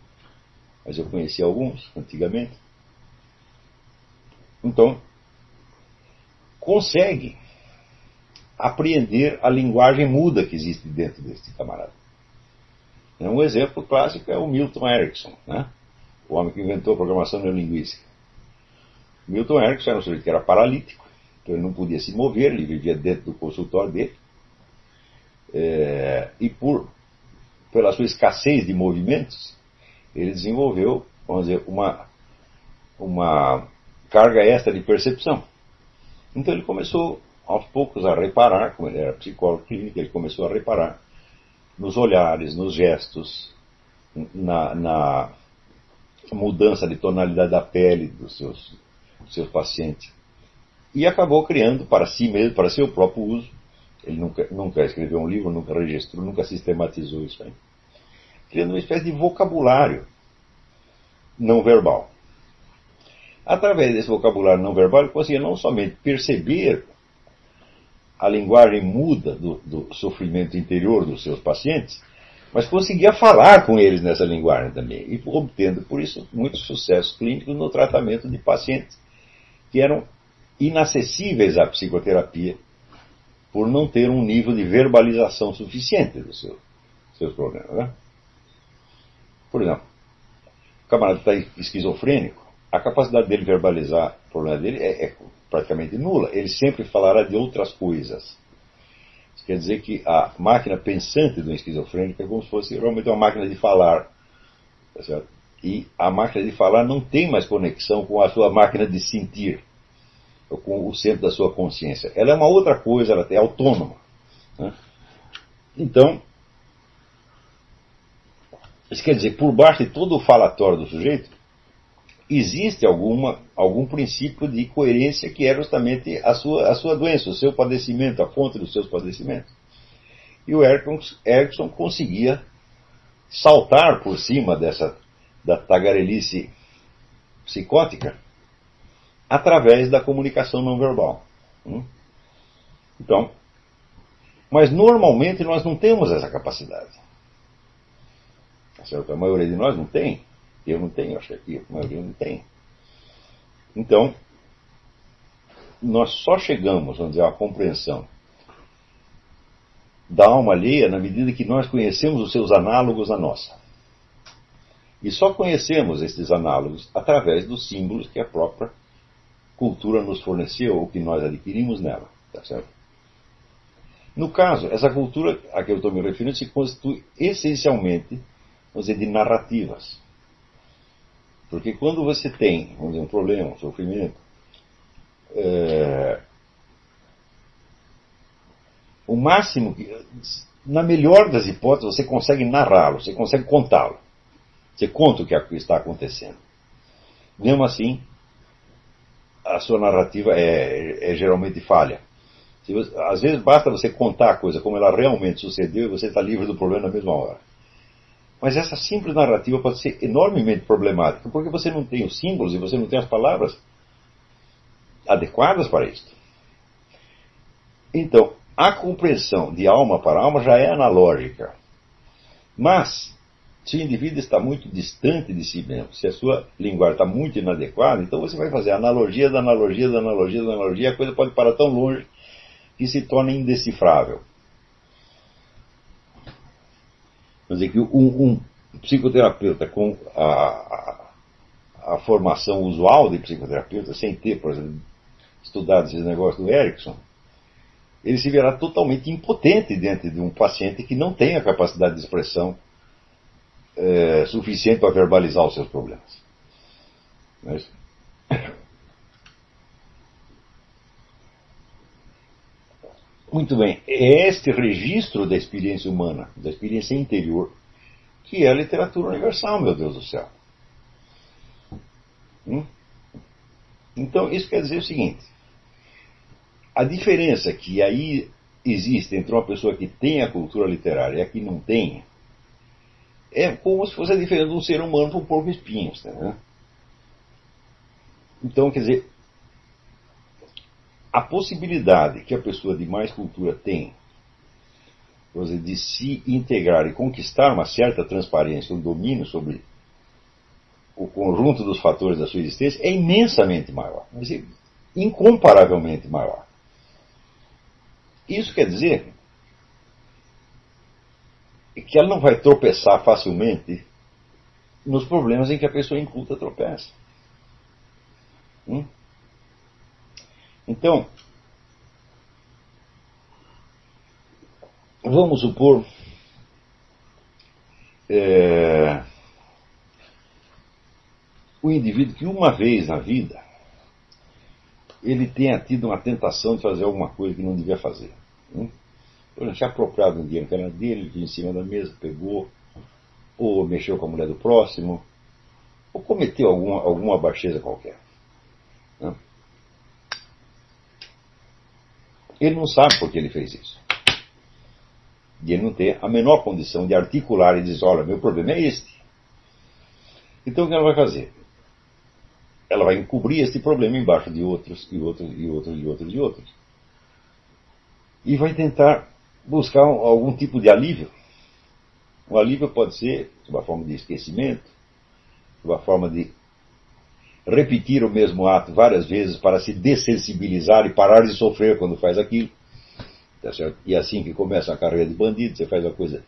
mas eu conheci alguns antigamente. Então, consegue apreender a linguagem muda que existe dentro deste camarada. Um exemplo clássico é o Milton Erickson, né? o homem que inventou a programação neurolinguística. Milton Erickson era um sujeito que era paralítico, então ele não podia se mover, ele vivia dentro do consultório dele. É, e por, pela sua escassez de movimentos, ele desenvolveu, vamos dizer, uma, uma carga extra de percepção. Então ele começou aos poucos a reparar, como ele era psicólogo clínico, ele começou a reparar nos olhares, nos gestos, na, na mudança de tonalidade da pele dos seus, dos seus pacientes e acabou criando para si mesmo, para seu próprio uso. Ele nunca, nunca escreveu um livro, nunca registrou, nunca sistematizou isso aí. Criando uma espécie de vocabulário não verbal. Através desse vocabulário não verbal, ele conseguia não somente perceber a linguagem muda do, do sofrimento interior dos seus pacientes, mas conseguia falar com eles nessa linguagem também, e obtendo, por isso, muitos sucessos clínicos no tratamento de pacientes que eram inacessíveis à psicoterapia por não ter um nível de verbalização suficiente dos seus, seus problemas. Né? Por exemplo, o camarada está esquizofrênico, a capacidade dele verbalizar o problema dele é, é, praticamente nula. Ele sempre falará de outras coisas. Isso quer dizer que a máquina pensante do esquizofrênico é como se fosse realmente uma máquina de falar. Tá e a máquina de falar não tem mais conexão com a sua máquina de sentir com o centro da sua consciência. Ela é uma outra coisa, ela é autônoma. Né? Então, isso quer dizer, por baixo de todo o falatório do sujeito, existe alguma, algum princípio de coerência que é justamente a sua, a sua doença, o seu padecimento, a fonte dos seus padecimentos. E o Erickson conseguia saltar por cima dessa da tagarelice psicótica através da comunicação não verbal. Hum? Então, mas normalmente nós não temos essa capacidade. A maioria de nós não tem. Eu não tenho, acho que a maioria não tem. Então, nós só chegamos, vamos dizer, à compreensão da alma alheia na medida que nós conhecemos os seus análogos à nossa. E só conhecemos esses análogos através dos símbolos que a própria cultura nos forneceu ou que nós adquirimos nela. Tá certo? No caso, essa cultura a que eu estou me referindo se constitui essencialmente, vamos dizer, de narrativas. Porque quando você tem, vamos dizer, um problema, um sofrimento, é, o máximo, na melhor das hipóteses, você consegue narrá-lo, você consegue contá-lo. Você conta o que está acontecendo. mesmo assim, a sua narrativa é, é geralmente falha. Você, às vezes basta você contar a coisa como ela realmente sucedeu e você está livre do problema na mesma hora. Mas essa simples narrativa pode ser enormemente problemática, porque você não tem os símbolos e você não tem as palavras adequadas para isso. Então, a compreensão de alma para alma já é analógica. Mas, se o indivíduo está muito distante de si mesmo, se a sua linguagem está muito inadequada, então você vai fazer analogia da analogia da analogia da analogia, a coisa pode parar tão longe que se torna indecifrável. Quer dizer que um, um psicoterapeuta com a, a, a, formação usual de psicoterapeuta, sem ter, por exemplo, estudado esses negócios do Erickson, ele se verá totalmente impotente diante de um paciente que não tem a capacidade de expressão é, suficiente para verbalizar os seus problemas. Mas... Muito bem, é este registro da experiência humana, da experiência interior, que é a literatura universal, meu Deus do céu. Hum? Então, isso quer dizer o seguinte: a diferença que aí existe entre uma pessoa que tem a cultura literária e a que não tem é como se fosse a diferença de um ser humano para um porco espinhos. Tá, Então, quer dizer, a possibilidade que a pessoa de mais cultura tem dizer, de se integrar e conquistar uma certa transparência, um domínio sobre o conjunto dos fatores da sua existência é imensamente maior, incomparavelmente maior. Isso quer dizer que ela não vai tropeçar facilmente nos problemas em que a pessoa inculta tropeça. Hum? Então, vamos supor é, o indivíduo que uma vez na vida ele tenha tido uma tentação de fazer alguma coisa que não devia fazer. Hum? Por exemplo, se apropriado um dinheiro que era dele, de em cima da mesa, pegou, ou mexeu com a mulher do próximo, ou cometeu alguma, alguma baixeza qualquer. Né? Ele não sabe por que ele fez isso. E ele não tem a menor condição de articular e dizer, olha, meu problema é este. Então o que ela vai fazer? Ela vai encobrir este problema embaixo de outros, e outros, e outros, e outros, e outros. E vai tentar buscar algum tipo de alívio. O alívio pode ser sob a forma de esquecimento, sob a forma de repetir o mesmo ato várias vezes para se dessensibilizar e parar de sofrer quando faz aquilo. Tá? E é assim que começa a carreira de bandido, você faz uma coisa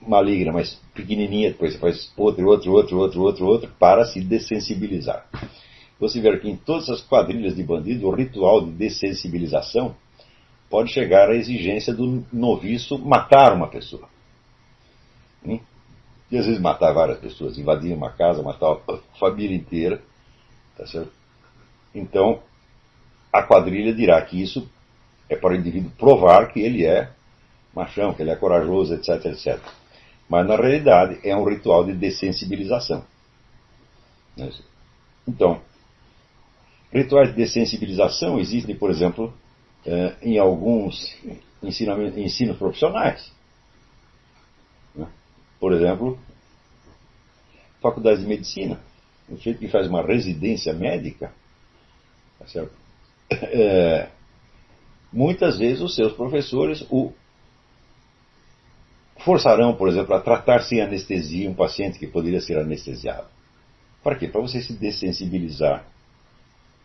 maligna, mas pequenininha, depois você faz outro, outro, outro, outro, outro, outro, para se dessensibilizar. Você vê que em todas as quadrilhas de bandido, o ritual de dessensibilização pode chegar à exigência do noviço matar uma pessoa. Hum? E às vezes matar várias pessoas, invadir uma casa, matar a família inteira. Tá certo? Então, a quadrilha dirá que isso é para o indivíduo provar que ele é machão, que ele é corajoso, etc, etc. Mas na realidade é um ritual de dessensibilização. Né? Então, rituais de dessensibilização existem, por exemplo, eh, em alguns ensinos profissionais. Por exemplo, faculdade de medicina. O sujeito que faz uma residência médica, tá? <coughs> É, muitas vezes os seus professores o forçarão, por exemplo, a tratar sem anestesia um paciente que poderia ser anestesiado. Para quê? Para você se dessensibilizar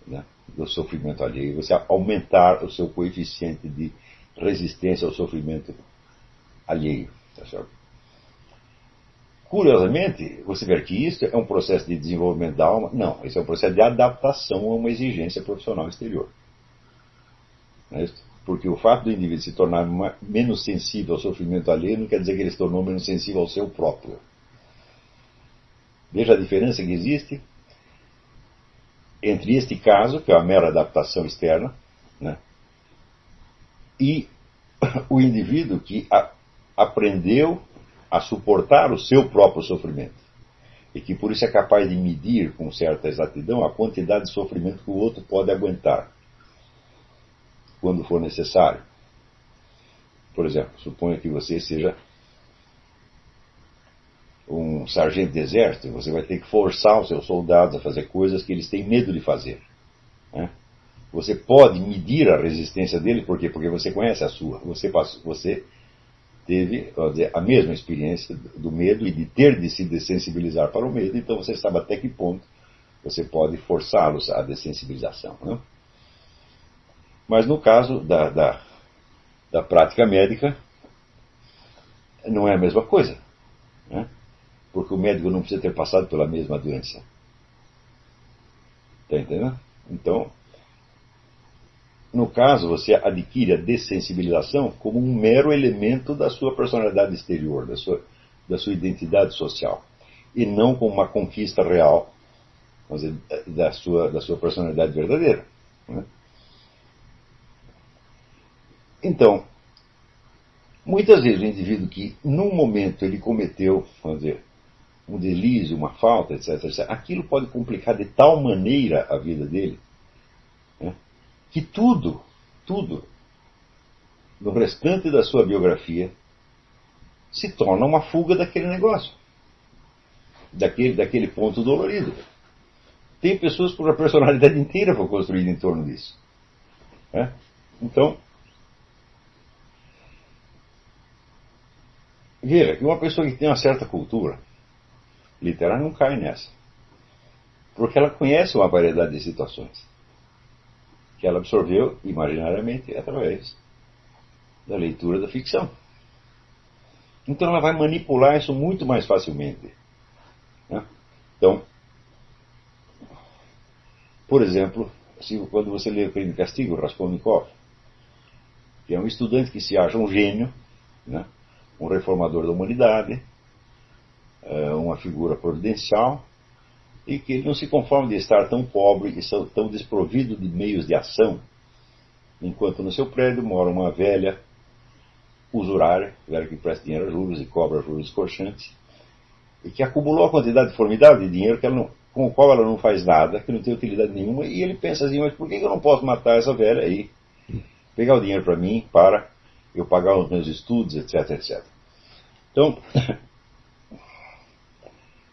né, do sofrimento alheio, você aumentar o seu coeficiente de resistência ao sofrimento alheio. Tá certo? Curiosamente, você vê que isso é um processo de desenvolvimento da alma. Não, isso é um processo de adaptação a uma exigência profissional exterior. É? Porque o fato do indivíduo se tornar menos sensível ao sofrimento alheio não quer dizer que ele se tornou menos sensível ao seu próprio. Veja a diferença que existe entre este caso, que é a mera adaptação externa, né, e <coughs> o indivíduo que a, aprendeu a suportar o seu próprio sofrimento. e que por isso é capaz de medir com certa exatidão a quantidade de sofrimento que o outro pode aguentar quando for necessário. Por exemplo, suponha que você seja um sargento de exército, você vai ter que forçar os seus soldados a fazer coisas que eles têm medo de fazer. Né? Você pode medir a resistência dele, por quê? Porque você conhece a sua. Você, passou, você teve dizer, a mesma experiência do medo e de ter de se dessensibilizar para o medo, então você sabe até que ponto você pode forçá-los à dessensibilização. Né? Mas no caso da, da, da, prática médica, não é a mesma coisa. Né? Porque o médico não precisa ter passado pela mesma doença. Está entendendo? Então, no caso, você adquire a dessensibilização como um mero elemento da sua personalidade exterior, da sua, da sua identidade social, e não como uma conquista real dizer, da, sua, da sua personalidade verdadeira. Né? Então, muitas vezes o indivíduo que, num momento, ele cometeu, vamos dizer, um deslize, uma falta, etc, etc, aquilo pode complicar de tal maneira a vida dele que tudo, tudo, no restante da sua biografia, se torna uma fuga daquele negócio, daquele, daquele ponto dolorido. Tem pessoas cuja personalidade inteira foi construída em torno disso. Né? Então, veja que uma pessoa que tem uma certa cultura literária não cai nessa. Porque ela conhece uma variedade de situações que ela absorveu imaginariamente através da leitura da ficção. Então ela vai manipular isso muito mais facilmente. Né? Então, por exemplo, assim, quando você lê o Crime e Castigo, Raskolnikov, que é um estudante que se acha um gênio, né? um reformador da humanidade, eh, uma figura providencial, e que ele não se conforma de estar tão pobre e tão desprovido de meios de ação, enquanto no seu prédio mora uma velha usurária, velha que presta dinheiro a juros e cobra juros escorchantes, e que acumulou uma quantidade formidável de dinheiro que não, com o qual ela não faz nada, que não tem utilidade nenhuma, e ele pensa assim, mas por que eu não posso matar essa velha aí? Pegar o dinheiro para mim, para eu pagar os meus estudos, etc, etc. Então, <laughs>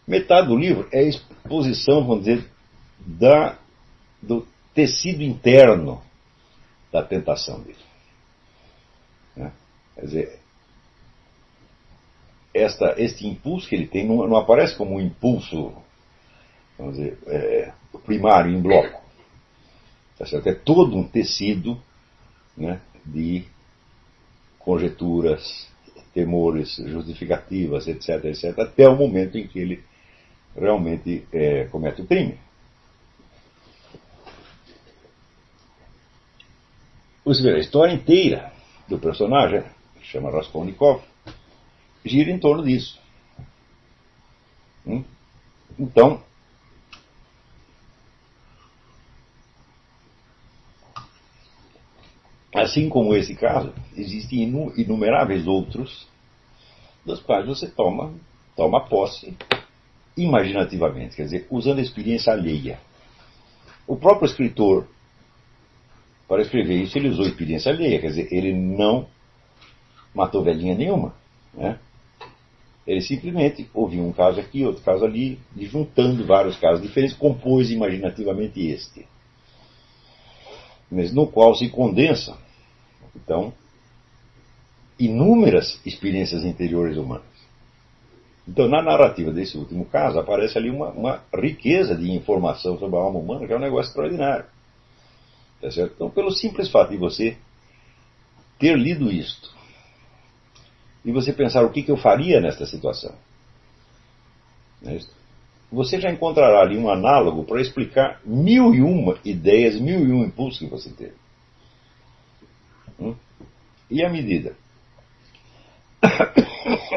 Metade do livro é exposição, vamos dizer, da, do tecido interno da tentação dele. Né? Quer dizer, esta, este impulso que ele tem não, não aparece como um impulso, vamos dizer, é, primário, em bloco. Tá certo? É todo um tecido né, de conjecturas, temores, justificativas, etc., etc., até o momento em que ele realmente é, comete o crime. Você vê, a história inteira do personagem, que chama Raskolnikov, gira em torno disso. Hum? Então, assim como esse caso, existem inumeráveis outros dos quais você toma, toma posse imaginativamente, quer dizer, usando a experiência alheia. O próprio escritor, para escrever isso, ele usou experiência alheia, quer dizer, ele não matou velhinha nenhuma. Né? Ele simplesmente ouviu um caso aqui, outro caso ali, e juntando vários casos diferentes, compôs imaginativamente este. Mas no qual se condensa, então, inúmeras experiências interiores humanas. Então, na narrativa desse último caso, aparece ali uma, uma riqueza de informação sobre a alma humana, que é um negócio extraordinário. Tá certo? Então, pelo simples fato de você ter lido isto, e você pensar o que, que eu faria nesta situação, é você já encontrará ali um análogo para explicar mil e uma ideias, mil e um impulsos que você teve. Hum? E a medida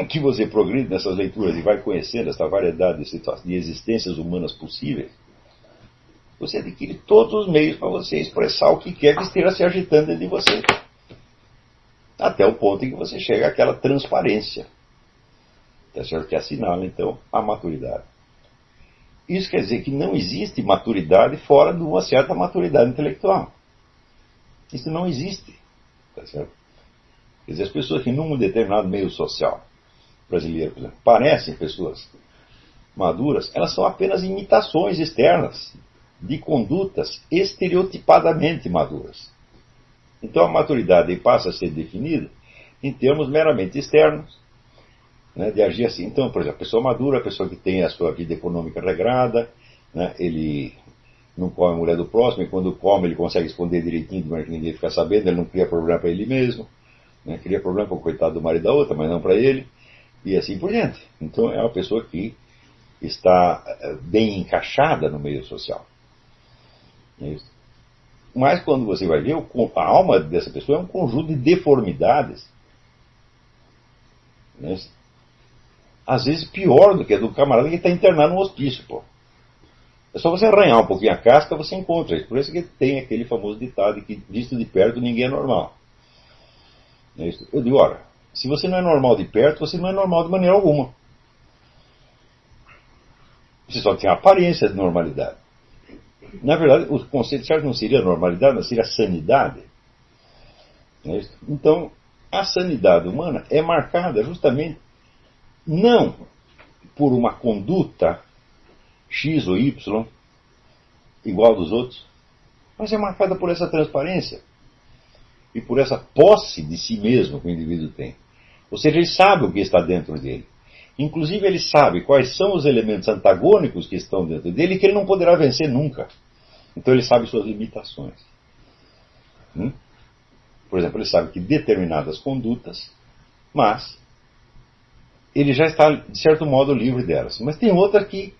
que você progride nessas leituras e vai conhecendo essa variedade de, de existências humanas possíveis, você adquire todos os meios para você expressar o que quer que esteja se agitando dentro de você. Até o ponto em que você chega àquela transparência. Tá certo? Que assinala, então, a maturidade. Isso quer dizer que não existe maturidade fora de uma certa maturidade intelectual. Isso não existe. Tá certo? Quer dizer, as pessoas que num determinado meio social brasileiro, por exemplo, parecem pessoas maduras, elas são apenas imitações externas de condutas estereotipadamente maduras. Então a maturidade passa a ser definida em termos meramente externos, né, de agir assim. Então, por exemplo, a pessoa madura, a pessoa que tem a sua vida econômica regrada, né, ele não come a mulher do próximo, e quando come ele consegue esconder direitinho, de maneira que ninguém fica sabendo, ele não cria problema para ele mesmo, né, cria problema para o coitado do marido da outra, mas não para ele, e assim por diante. Então é uma pessoa que está eh, bem encaixada no meio social. É Mas quando você vai ver, a alma dessa pessoa é um conjunto de deformidades. Né? Às vezes pior do que a do camarada que está internado no hospício. Pô. É só você arranhar um pouquinho a casca, você encontra isso. Por isso que tem aquele famoso ditado que, visto de perto, ninguém é normal. É Eu digo, olha, se você não é normal de perto, você não é normal de maneira alguma. Você só tem a aparência de normalidade. Na verdade, o conceito certo não seria normalidade, mas seria sanidade. É então, a sanidade humana é marcada justamente não por uma conduta X ou Y igual dos outros, mas é marcada por essa transparência e por essa posse de si mesmo que o indivíduo tem. Ou seja, ele sabe o que está dentro dele. Inclusive, ele sabe quais são os elementos antagônicos que estão dentro dele e que ele não poderá vencer nunca. Então, ele sabe suas limitações. Hum? Por exemplo, ele sabe que determinadas condutas, mas ele já está, de certo modo, livre delas. Mas tem outras que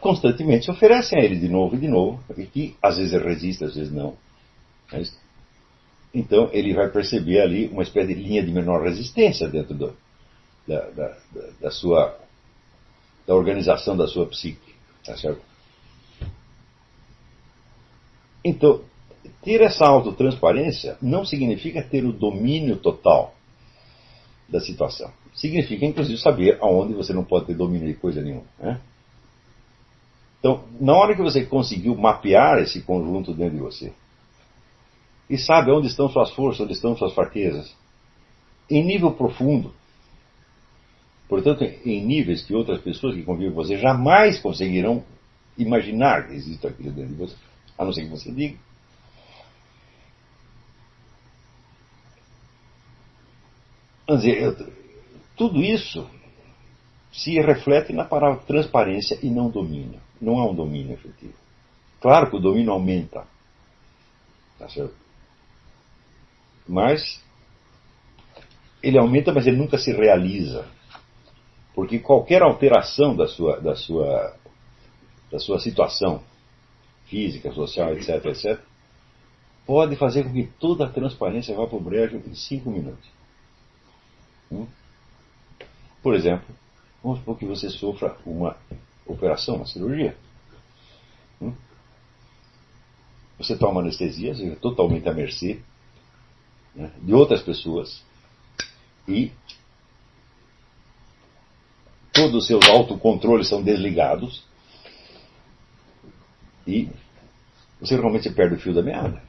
constantemente se oferecem a ele de novo e de novo, e que às vezes ele resiste, às vezes não. É então, ele vai perceber ali uma espécie de linha de menor resistência dentro do, da, da, da, sua da organização da sua psique, tá certo? Então, ter essa autotransparência não significa ter o domínio total da situação. Significa, inclusive, saber aonde você não pode ter domínio de coisa nenhuma. Né? Então, na hora que você conseguiu mapear esse conjunto dentro de você, e sabe onde estão suas forças, onde estão suas fraquezas, em nível profundo, Portanto, em níveis que outras pessoas que convivem com você jamais conseguirão imaginar que existe aquilo dentro de você, a não ser que você diga. Quer dizer, tudo isso se reflete na palavra transparência e não domínio. Não há um domínio efetivo. Claro que o domínio aumenta. Tá certo? Mas ele aumenta, mas ele nunca se realiza. Porque qualquer alteração da sua, da sua, da sua situação física, social, etc., etc., pode fazer com que toda a transparência vá para o brejo em cinco minutos. Hum? Por exemplo, vamos supor que você sofra uma operação, uma cirurgia. Hum? Você toma anestesia, você é totalmente à mercê né, de outras pessoas e todos os seus autocontroles são desligados e você realmente perde o fio da meada.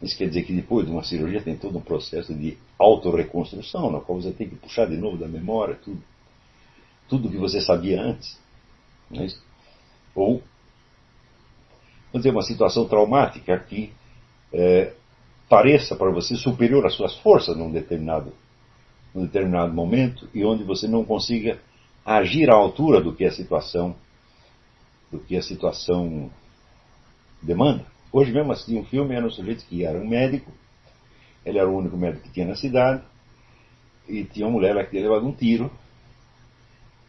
Isso quer dizer que depois de uma cirurgia tem todo um processo de autorreconstrução, na qual você tem que puxar de novo da memória tudo, tudo que você sabia antes. Não é isso? Ou, vamos dizer, uma situação traumática que é, pareça para você superior às suas forças num determinado num determinado momento e onde você não consiga agir à altura do que a situação do que a situação demanda. Hoje mesmo assisti um filme, era um sujeito que era um médico, ele era o único médico que tinha na cidade, e tinha uma mulher lá que tinha levado um tiro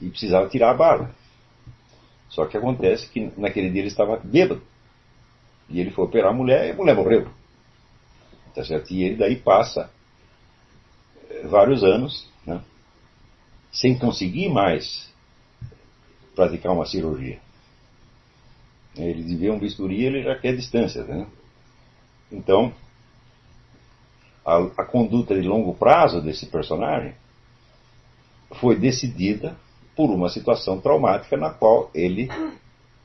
e precisava tirar a bala. Só que acontece que naquele dia ele estava bêbado. E ele foi operar a mulher e a mulher morreu. Tá certo? E ele daí passa vários anos, né, sem conseguir mais praticar uma cirurgia. Ele vê um bisturi ele já quer distância. Né? Então, a, a conduta de longo prazo desse personagem foi decidida por uma situação traumática na qual ele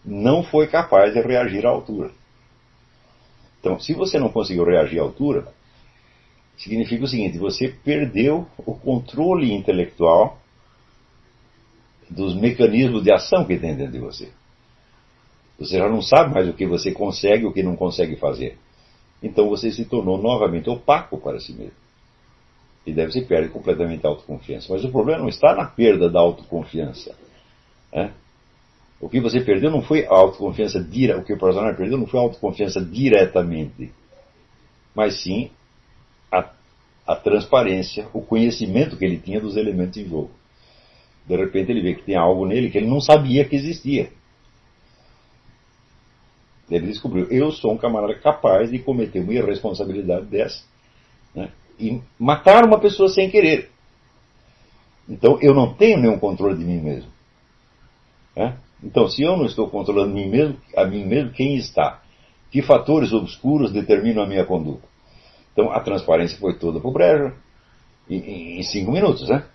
não foi capaz de reagir à altura. Então, se você não conseguiu reagir à altura, significa o seguinte: você perdeu o controle intelectual dos mecanismos de ação que tem dentro de você. Você já não sabe mais o que você consegue e o que não consegue fazer. Então você se tornou novamente opaco para si mesmo. E deve se perde completamente a autoconfiança. Mas o problema não está na perda da autoconfiança. Né? O que você perdeu não foi a autoconfiança direta, o que o personagem perdeu não foi a autoconfiança diretamente, mas sim a, a transparência, o conhecimento que ele tinha dos elementos em jogo. De repente ele vê que tem algo nele que ele não sabia que existia. Ele descobriu, eu sou um camarada capaz de cometer uma irresponsabilidade dessa né, e matar uma pessoa sem querer. Então eu não tenho nenhum controle de mim mesmo. Né? Então, se eu não estou controlando mim mesmo, a mim mesmo, quem está? Que fatores obscuros determinam a minha conduta? Então, a transparência foi toda para o brejo em, em cinco minutos, né?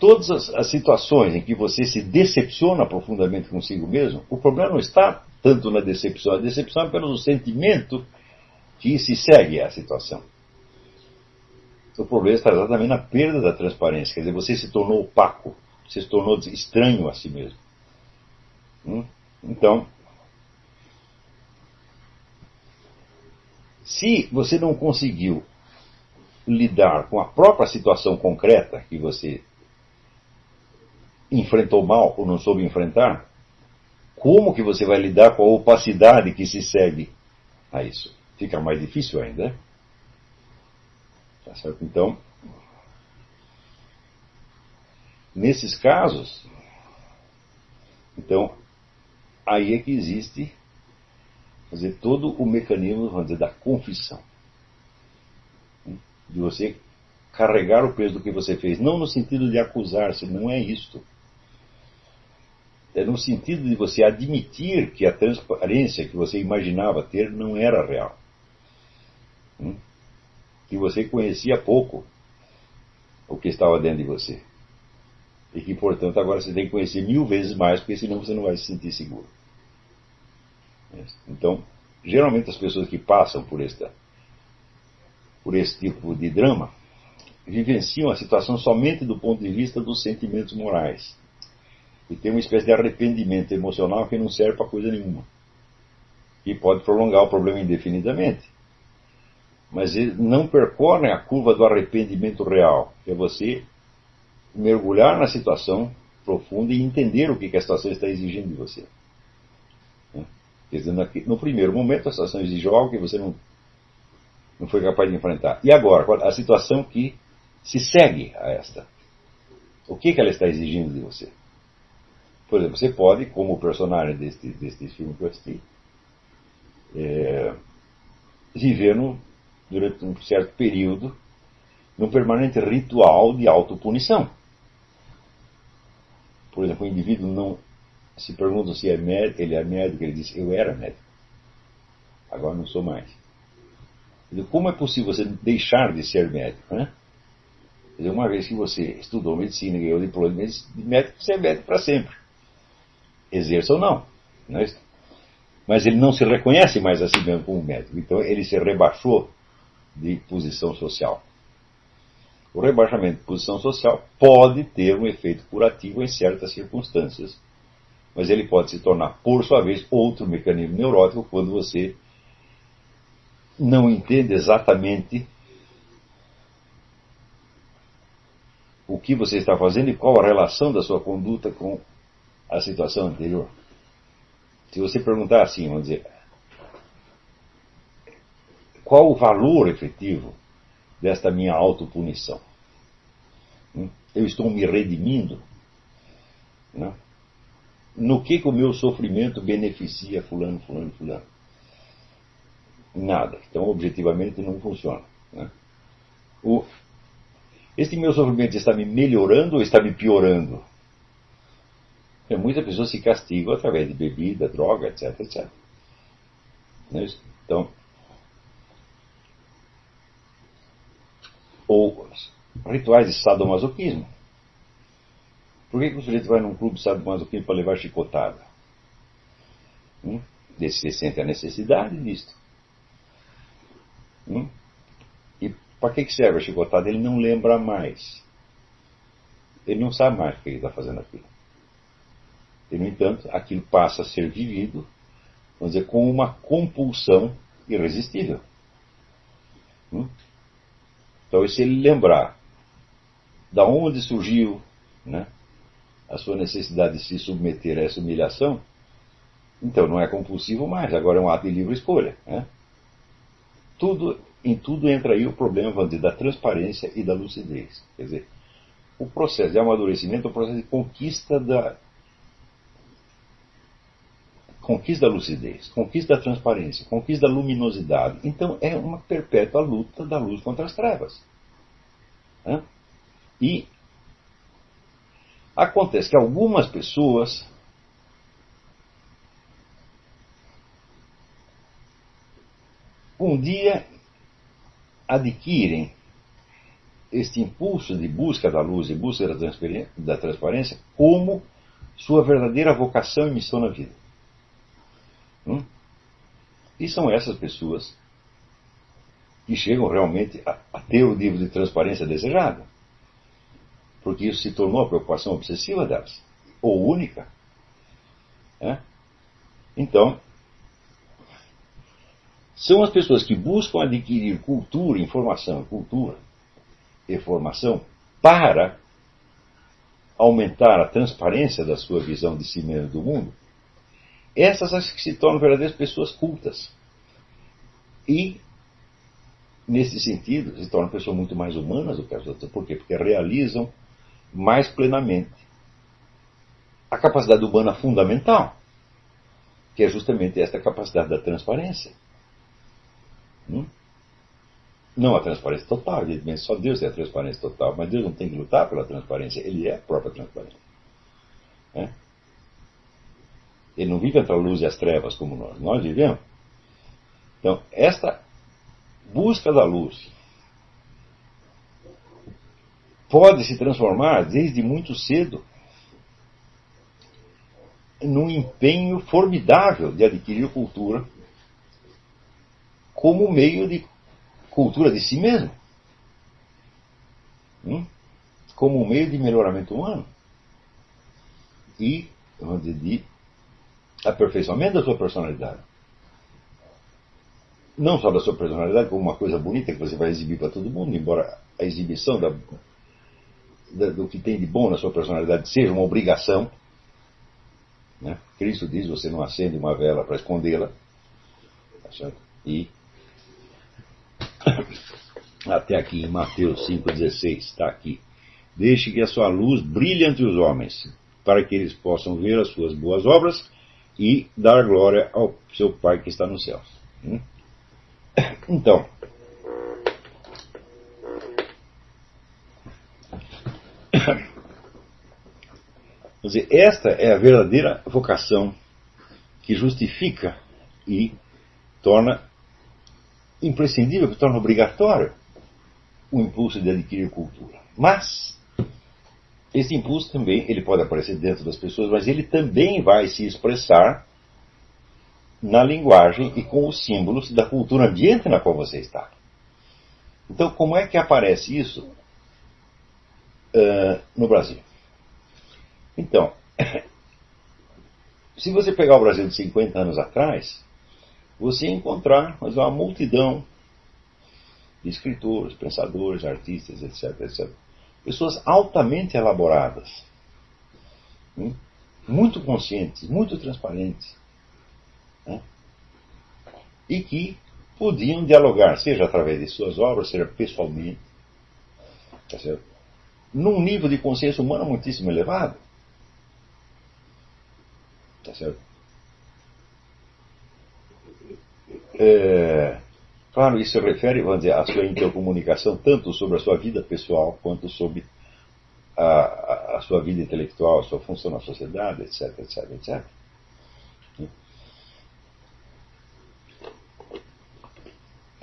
Todas as, as, situações em que você se decepciona profundamente consigo mesmo, o problema não está tanto na decepção, a decepção é pelo sentimento que se segue à situação. O problema está exatamente na perda da transparência. Quer dizer, você se tornou opaco, você se tornou estranho a si mesmo. Hum? Então, se você não conseguiu lidar com a própria situação concreta que você enfrentou mal ou não soube enfrentar, como que você vai lidar com a opacidade que se segue a isso? Fica mais difícil ainda. Né? Tá certo? Então, nesses casos, então, aí é que existe fazer todo o mecanismo, vamos dizer, da confissão. De você carregar o peso do que você fez, não no sentido de acusar-se, não é isto. É no sentido de você admitir que a transparência que você imaginava ter não era real. Que você conhecia pouco o que estava dentro de você. E que, portanto, agora você tem que conhecer mil vezes mais, porque senão você não vai se sentir seguro. Então, geralmente as pessoas que passam por, esta, por esse tipo de drama vivenciam a situação somente do ponto de vista dos sentimentos morais. E tem uma espécie de arrependimento emocional que não serve para coisa nenhuma. E pode prolongar o problema indefinidamente mas eles não percorrem a curva do arrependimento real, que é você mergulhar na situação profunda e entender o que a situação está exigindo de você. Né? Quer dizer, no primeiro momento a situação exige algo que você não, não foi capaz de enfrentar. E agora, a situação que se segue a esta. O que, que ela está exigindo de você? Por exemplo, você pode, como o personagem deste, deste filme que eu assisti, é, viver no, durante um certo período, num permanente ritual de autopunição. Por exemplo, o indivíduo não se pergunta se é médico, ele é médico, ele diz, eu era médico, agora não sou mais. Como é possível você deixar de ser médico? Né? Uma vez que você estudou medicina e ganhou diploma de médico, você é médico para sempre. Exerça ou não. não é Mas ele não se reconhece mais a si mesmo como médico. Então ele se rebaixou de posição social. O rebaixamento de posição social pode ter um efeito curativo em certas circunstâncias, mas ele pode se tornar, por sua vez, outro mecanismo neurótico quando você não entende exatamente o que você está fazendo e qual a relação da sua conduta com a situação anterior. Se você perguntar assim, vamos dizer, qual o valor efetivo desta minha autopunição? Hum? Eu estou me redimindo? Né? No que, que o meu sofrimento beneficia fulano, fulano, fulano? Nada. Então, objetivamente, não funciona. Né? O, este meu sofrimento está me melhorando ou está me piorando? muitas pessoas se castigam através de bebida, droga, etc, etc. É então, ou rituais de sadomasoquismo. Por que, o sujeito vai num clube sadomasoquismo para levar chicotada? Hum? Ele sente a necessidade disto. Hum? E para que, que serve a chicotada? Ele não lembra mais. Ele não sabe mais por que ele está fazendo aquilo. E, no entanto, aquilo passa a ser vivido, vamos dizer, com uma compulsão irresistível. Hum? Então, se ele lembrar da onde surgiu né, a sua necessidade de se submeter a essa humilhação, então não é compulsivo mais, agora é um ato de livre escolha. Né? Tudo, em tudo entra aí o problema dizer, da transparência e da lucidez. Quer dizer, o processo de amadurecimento é o processo de conquista da conquista da lucidez, conquista da transparência, conquista da luminosidade. Então é uma perpétua luta da luz contra as trevas. Né? E acontece que algumas pessoas um dia adquirem este impulso de busca da luz e busca da transparência como sua verdadeira vocação e missão na vida. Hum? E são essas pessoas que chegam realmente a, a, ter o nível de transparência desejado. Porque isso se tornou a preocupação obsessiva delas, ou única. É? Então, são as pessoas que buscam adquirir cultura, informação, cultura e formação para aumentar a transparência da sua visão de si mesmo do mundo. Essas as que se tornam verdadeiras pessoas cultas. E, nesse sentido, se tornam pessoas muito mais humanas do que as outras. Por quê? Porque realizam mais plenamente a capacidade humana fundamental, que é justamente esta capacidade da transparência. Hum? Não a transparência total, evidentemente, só Deus tem a transparência total, mas Deus não tem que lutar pela transparência, Ele é a própria transparência. É? Ele não vive entre a luz e as trevas como nós, nós vivemos. Então, esta busca da luz pode se transformar desde muito cedo num empenho formidável de adquirir cultura como meio de cultura de si mesmo, hum? como meio de melhoramento humano e de aperfeiçoamento da sua personalidade. Não só da sua personalidade, como uma coisa bonita que você vai exibir para todo mundo, embora a exibição da, da, do que tem de bom na sua personalidade seja uma obrigação. Né? Cristo diz: você não acende uma vela para escondê-la. Tá e <coughs> até aqui em Mateus 5,16, está aqui. Deixe que a sua luz brilhe entre os homens, para que eles possam ver as suas boas obras e dar glória ao seu Pai que está nos céus. Hum? Então, esta é a verdadeira vocação que justifica e torna imprescindível, que torna obrigatório o impulso de adquirir cultura. Mas esse impulso também ele pode aparecer dentro das pessoas, mas ele também vai se expressar na linguagem e com os símbolos da cultura ambiente na qual você está. Então, como é que aparece isso uh, no Brasil? Então, <coughs> se você pegar o Brasil de 50 anos atrás, você encontrar mas, uma multidão de escritores, pensadores, artistas, etc, etc. Pessoas altamente elaboradas, hein? muito conscientes, muito transparentes, né? e que podiam dialogar, seja através de suas obras, seja pessoalmente, tá certo? num nível de consciência humana muitíssimo elevado. Tá certo? É, claro, isso refere, vamos dizer, à sua intercomunicação tanto sobre a sua vida pessoal quanto sobre a, a, a sua vida intelectual, a sua função na sociedade, etc, etc, etc.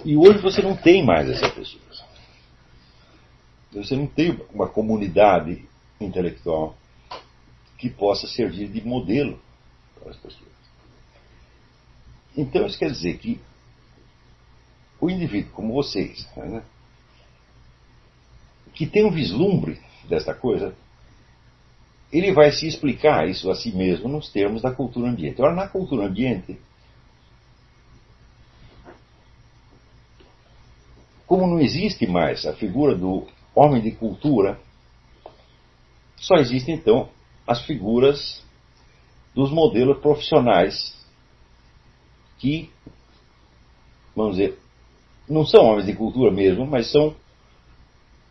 E hoje você não tem mais essas pessoas. Você não tem uma comunidade intelectual que possa servir de modelo para as pessoas. Então, isso quer dizer que o indivíduo como vocês, né, que tem um vislumbre desta coisa, ele vai se explicar isso a si mesmo nos termos da cultura ambiente. Ora, na cultura ambiente, como não existe mais a figura do homem de cultura, só existem então as figuras dos modelos profissionais que, vamos dizer, não são homens de cultura mesmo, mas são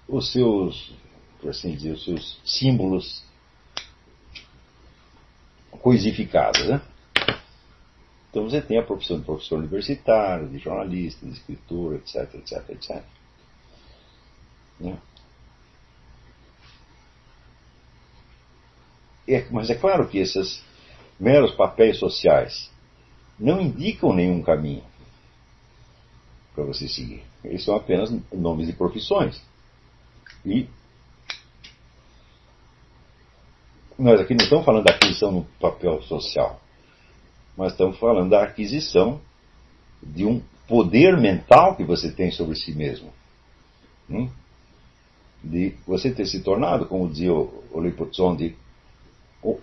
os seus, por assim dizer, os seus símbolos coisificados. Né? Então você tem a profissão de professor universitário, de jornalista, de escritor, etc, etc, etc. É, mas é claro que esses meros papéis sociais não indicam nenhum caminho para você seguir. Eles são apenas nomes de profissões. E nós aqui não estamos falando da aquisição no papel social, mas estamos falando da aquisição de um poder mental que você tem sobre si mesmo. Hum? De você ter se tornado, como dizia o, Lipozzondi, o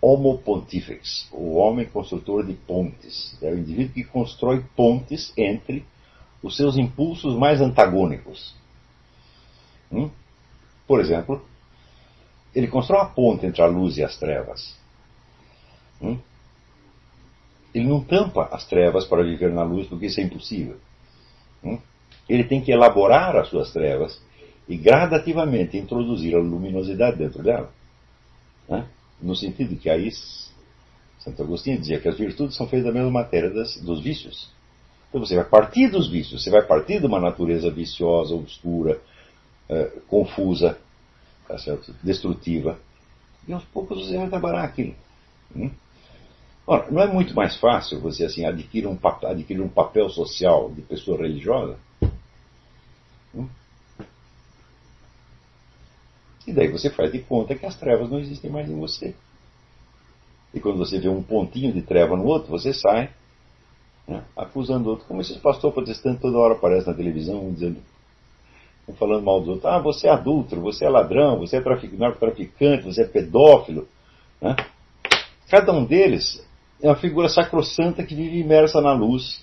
Homo Pontifex, o homem construtor de pontes. É o indivíduo que constrói pontes entre os seus impulsos mais antagônicos. Hum? Por exemplo, ele constrói uma ponte entre a luz e as trevas. Hum? Ele não tampa as trevas para viver na luz, porque isso é impossível. Hum? Ele tem que elaborar as suas trevas e gradativamente introduzir a luminosidade dentro dela. Né? No sentido que aí Santo Agostinho dizia que as virtudes são feitas da mesma matéria das, dos vícios. Então você vai partir dos vícios, você vai partir de uma natureza viciosa, obscura, é, confusa, tá destrutiva, e aos poucos você vai trabalhar aquilo. Hum? Ora, não é muito mais fácil você assim adquirir um, adquirir um papel social de pessoa religiosa? Hum? E daí você faz de conta que as trevas não existem mais em você. E quando você vê um pontinho de treva no outro, você sai né, acusando o outro, como esses pastores protestantes toda hora aparecem na televisão dizendo, falando mal dos outros, ah, você é adulto, você é ladrão, você é narcotraficante, você é pedófilo. Né? Cada um deles é uma figura sacrossanta que vive imersa na luz,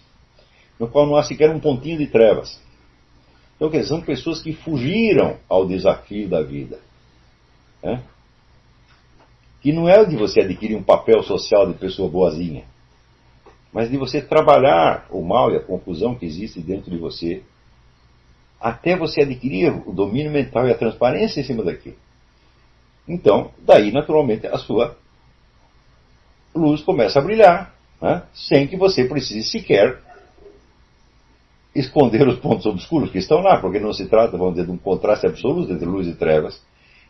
no qual não há sequer um pontinho de trevas. Então, quer são pessoas que fugiram ao desafio da vida. Né? Que não é de você adquirir um papel social de pessoa boazinha mas de você trabalhar o mal e a confusão que existe dentro de você, até você adquirir o domínio mental e a transparência em cima daquilo. Então, daí, naturalmente, a sua luz começa a brilhar, né? sem que você precise sequer esconder os pontos obscuros que estão lá, porque não se trata, vamos dizer, de um contraste absoluto entre luz e trevas,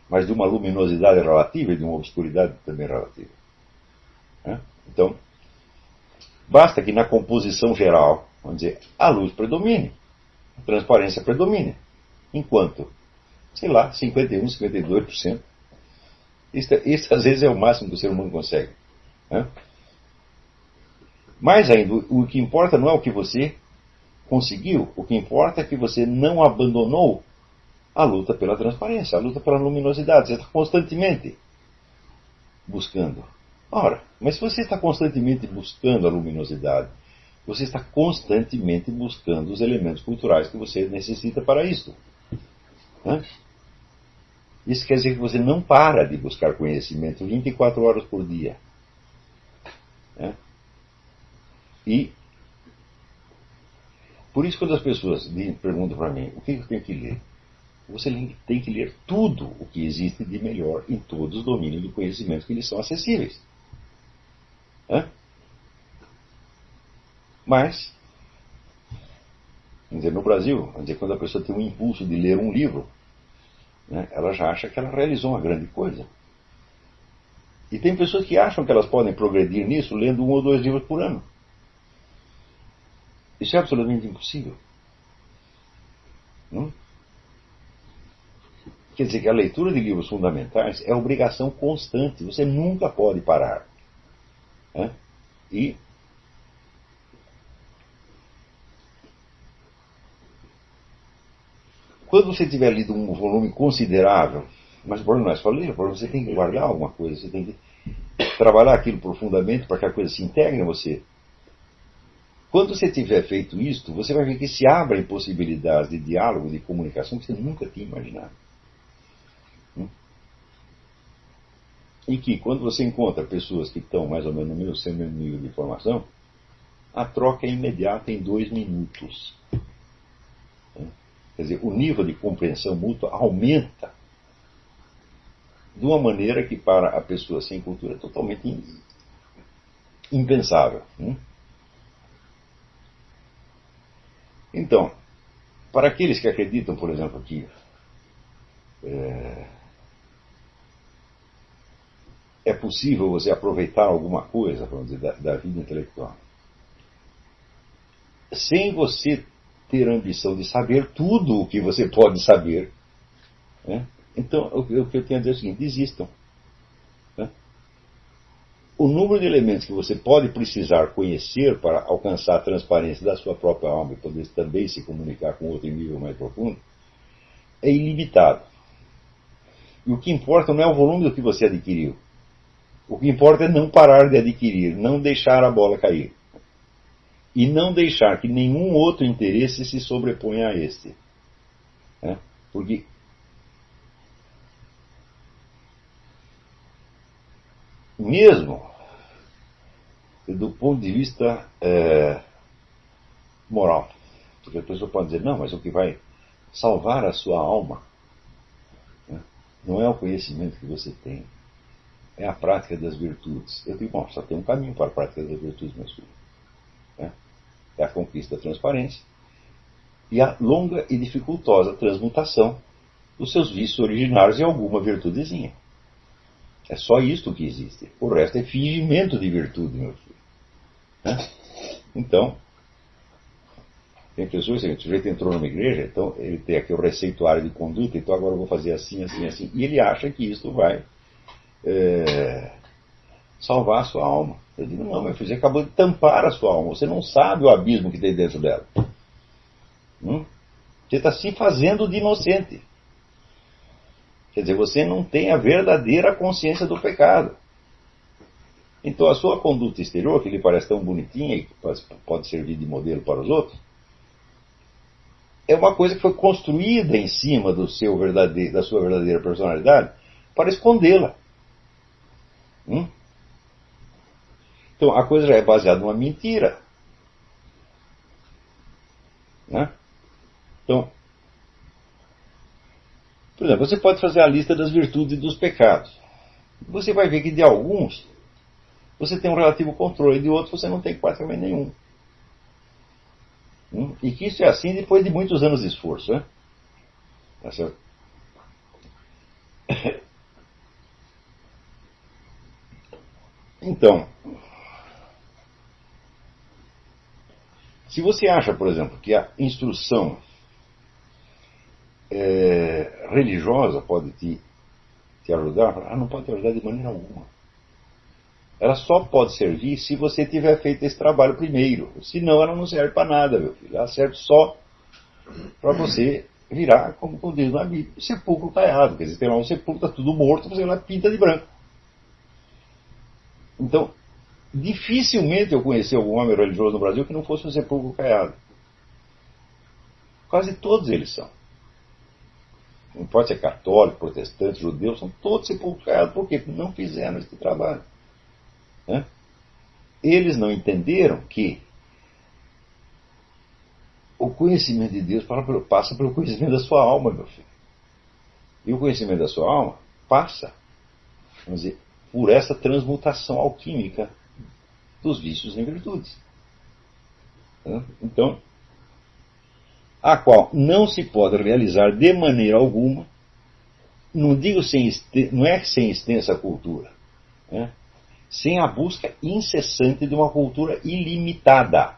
mas de uma luminosidade relativa e de uma obscuridade também relativa. Né? Então, Basta que na composição geral, vamos dizer, a luz predomine, a transparência predomine. Enquanto, sei lá, 51, 52%. Isso, isso às vezes é o máximo que o ser humano consegue. Né? Mais ainda, o que importa não é o que você conseguiu, o que importa é que você não abandonou a luta pela transparência, a luta pela luminosidade. Você está constantemente buscando Ora, mas se você está constantemente buscando a luminosidade, você está constantemente buscando os elementos culturais que você necessita para isso. Né? Isso quer dizer que você não para de buscar conhecimento 24 horas por dia. Né? E por isso quando as pessoas perguntam para mim o que eu tenho que ler, você tem que ler tudo o que existe de melhor em todos os domínios do conhecimento que lhes são acessíveis. Mas, dizer, no Brasil, dizer, quando a pessoa tem um impulso de ler um livro, né, ela já acha que ela realizou uma grande coisa. E tem pessoas que acham que elas podem progredir nisso lendo um ou dois livros por ano. Isso é absolutamente impossível. Não? Quer dizer que a leitura de livros fundamentais é obrigação constante, você nunca pode parar. Né? E quando você tiver lido um volume considerável, mas o problema não é só ler, você tem que guardar alguma coisa, você tem que trabalhar aquilo profundamente para que a coisa se integre em você. Quando você tiver feito isto, você vai ver que se abrem possibilidades de diálogo, de comunicação que você nunca tinha imaginado. E que quando você encontra pessoas que estão mais ou menos no mesmo, seu mesmo nível de formação, a troca é imediata em dois minutos. Hum? Quer dizer, o nível de compreensão mútua aumenta de uma maneira que para a pessoa sem cultura é totalmente impensável. Hum? Então, para aqueles que acreditam, por exemplo, que é, é possível você aproveitar alguma coisa dizer, da, da vida intelectual, sem você ter a ambição de saber tudo o que você pode saber, né? então o, que eu tenho a dizer é o seguinte: desistam o número de elementos que você pode precisar conhecer para alcançar a transparência da sua própria alma e poder também se comunicar com outro em nível mais profundo é ilimitado. E o que importa não é o volume do que você adquiriu. O que importa é não parar de adquirir, não deixar a bola cair. E não deixar que nenhum outro interesse se sobreponha a este. É? Porque mesmo do ponto de vista é, moral. Porque a pessoa pode dizer, não, mas o que vai salvar a sua alma né, não é o conhecimento que você tem, é a prática das virtudes. Eu digo, bom, só tem um caminho para a prática das virtudes, meu filho. Né? É a conquista da transparência e a longa e dificultosa transmutação dos seus vícios originários em alguma virtudezinha. É só isto que existe. O resto é fingimento de virtude, meu filho. Né? Então, tem pessoas o sujeito entrou numa igreja, então ele tem aqui o receituário de conduta, então agora eu vou fazer assim, assim, assim. E ele acha que isso vai é, salvar a sua alma. Eu digo, não, meu filho, você acabou de tampar a sua alma. Você não sabe o abismo que tem dentro dela. Hum? Você está se fazendo de inocente. Quer dizer, você não tem a verdadeira consciência do pecado. Então a sua conduta exterior, que lhe parece tão bonitinha e pode servir de modelo para os outros, é uma coisa que foi construída em cima do seu verdadeiro, da sua verdadeira personalidade para escondê-la. Hum? Então a coisa já é baseada numa mentira. Né? Então, por exemplo, você pode fazer a lista das virtudes e dos pecados. Você vai ver que de alguns você tem um relativo controle, de outros você não tem praticamente nenhum. Hum? E que isso é assim depois de muitos anos de esforço. Né? Tá certo? Então, se você acha, por exemplo, que a instrução é, religiosa pode te, te ajudar, ah, não pode te ajudar de maneira alguma. Ela só pode servir se você tiver feito esse trabalho primeiro. Senão ela não serve para nada, meu filho. Ela serve só para você virar, como diz na Bíblia, sepulcro caiado. Quer dizer, tem lá um sepulcro, está tudo morto, você lá pinta de branco. Então, dificilmente eu conheci algum homem religioso no Brasil que não fosse um sepulcro caiado. Quase todos eles são. Não pode ser católico, protestante, judeu, são todos sepulcros caiados. Por quê? Porque não fizeram esse trabalho. Né? Eles não entenderam que o conhecimento de Deus passa pelo conhecimento da sua alma, meu filho. E o conhecimento da sua alma passa, vamos dizer, por essa transmutação alquímica dos vícios em virtudes. Né? Então, a qual não se pode realizar de maneira alguma, não digo sem, não é sem extensa cultura, né? sem a busca incessante de uma cultura ilimitada.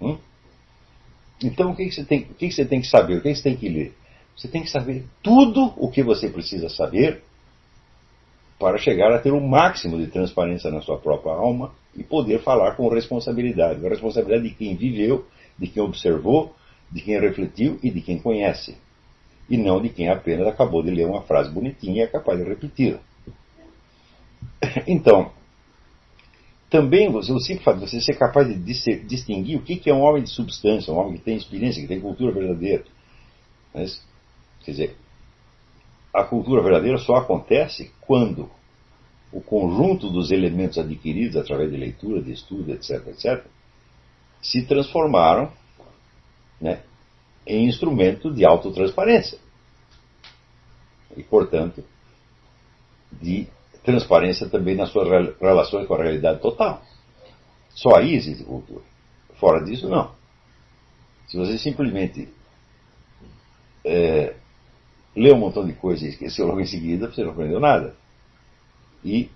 Hum? Então, o que, você tem, o que, você tem que saber? O que você tem que ler? Você tem que saber tudo o que você precisa saber para chegar a ter o máximo de transparência na sua própria alma e poder falar com responsabilidade. A responsabilidade de quem viveu, de quem observou, de quem refletiu e de quem conhece. E não de quem apenas acabou de ler uma frase bonitinha e é capaz de repetir. Então, também você, o simples fato de você ser capaz de distinguir o que é um homem de substância, um homem que tem experiência, que tem cultura verdadeira. Mas, quer dizer, a cultura verdadeira só acontece quando o conjunto dos elementos adquiridos através de leitura, de estudo, etc., etc., se transformaram né, em instrumento de autotransparência. E, portanto, de transparência também nas suas relações com a realidade total. Só aí existe cultura. Fora disso, não. Se você simplesmente é, lê um montão de coisas e esqueceu logo em seguida, você não aprendeu nada. E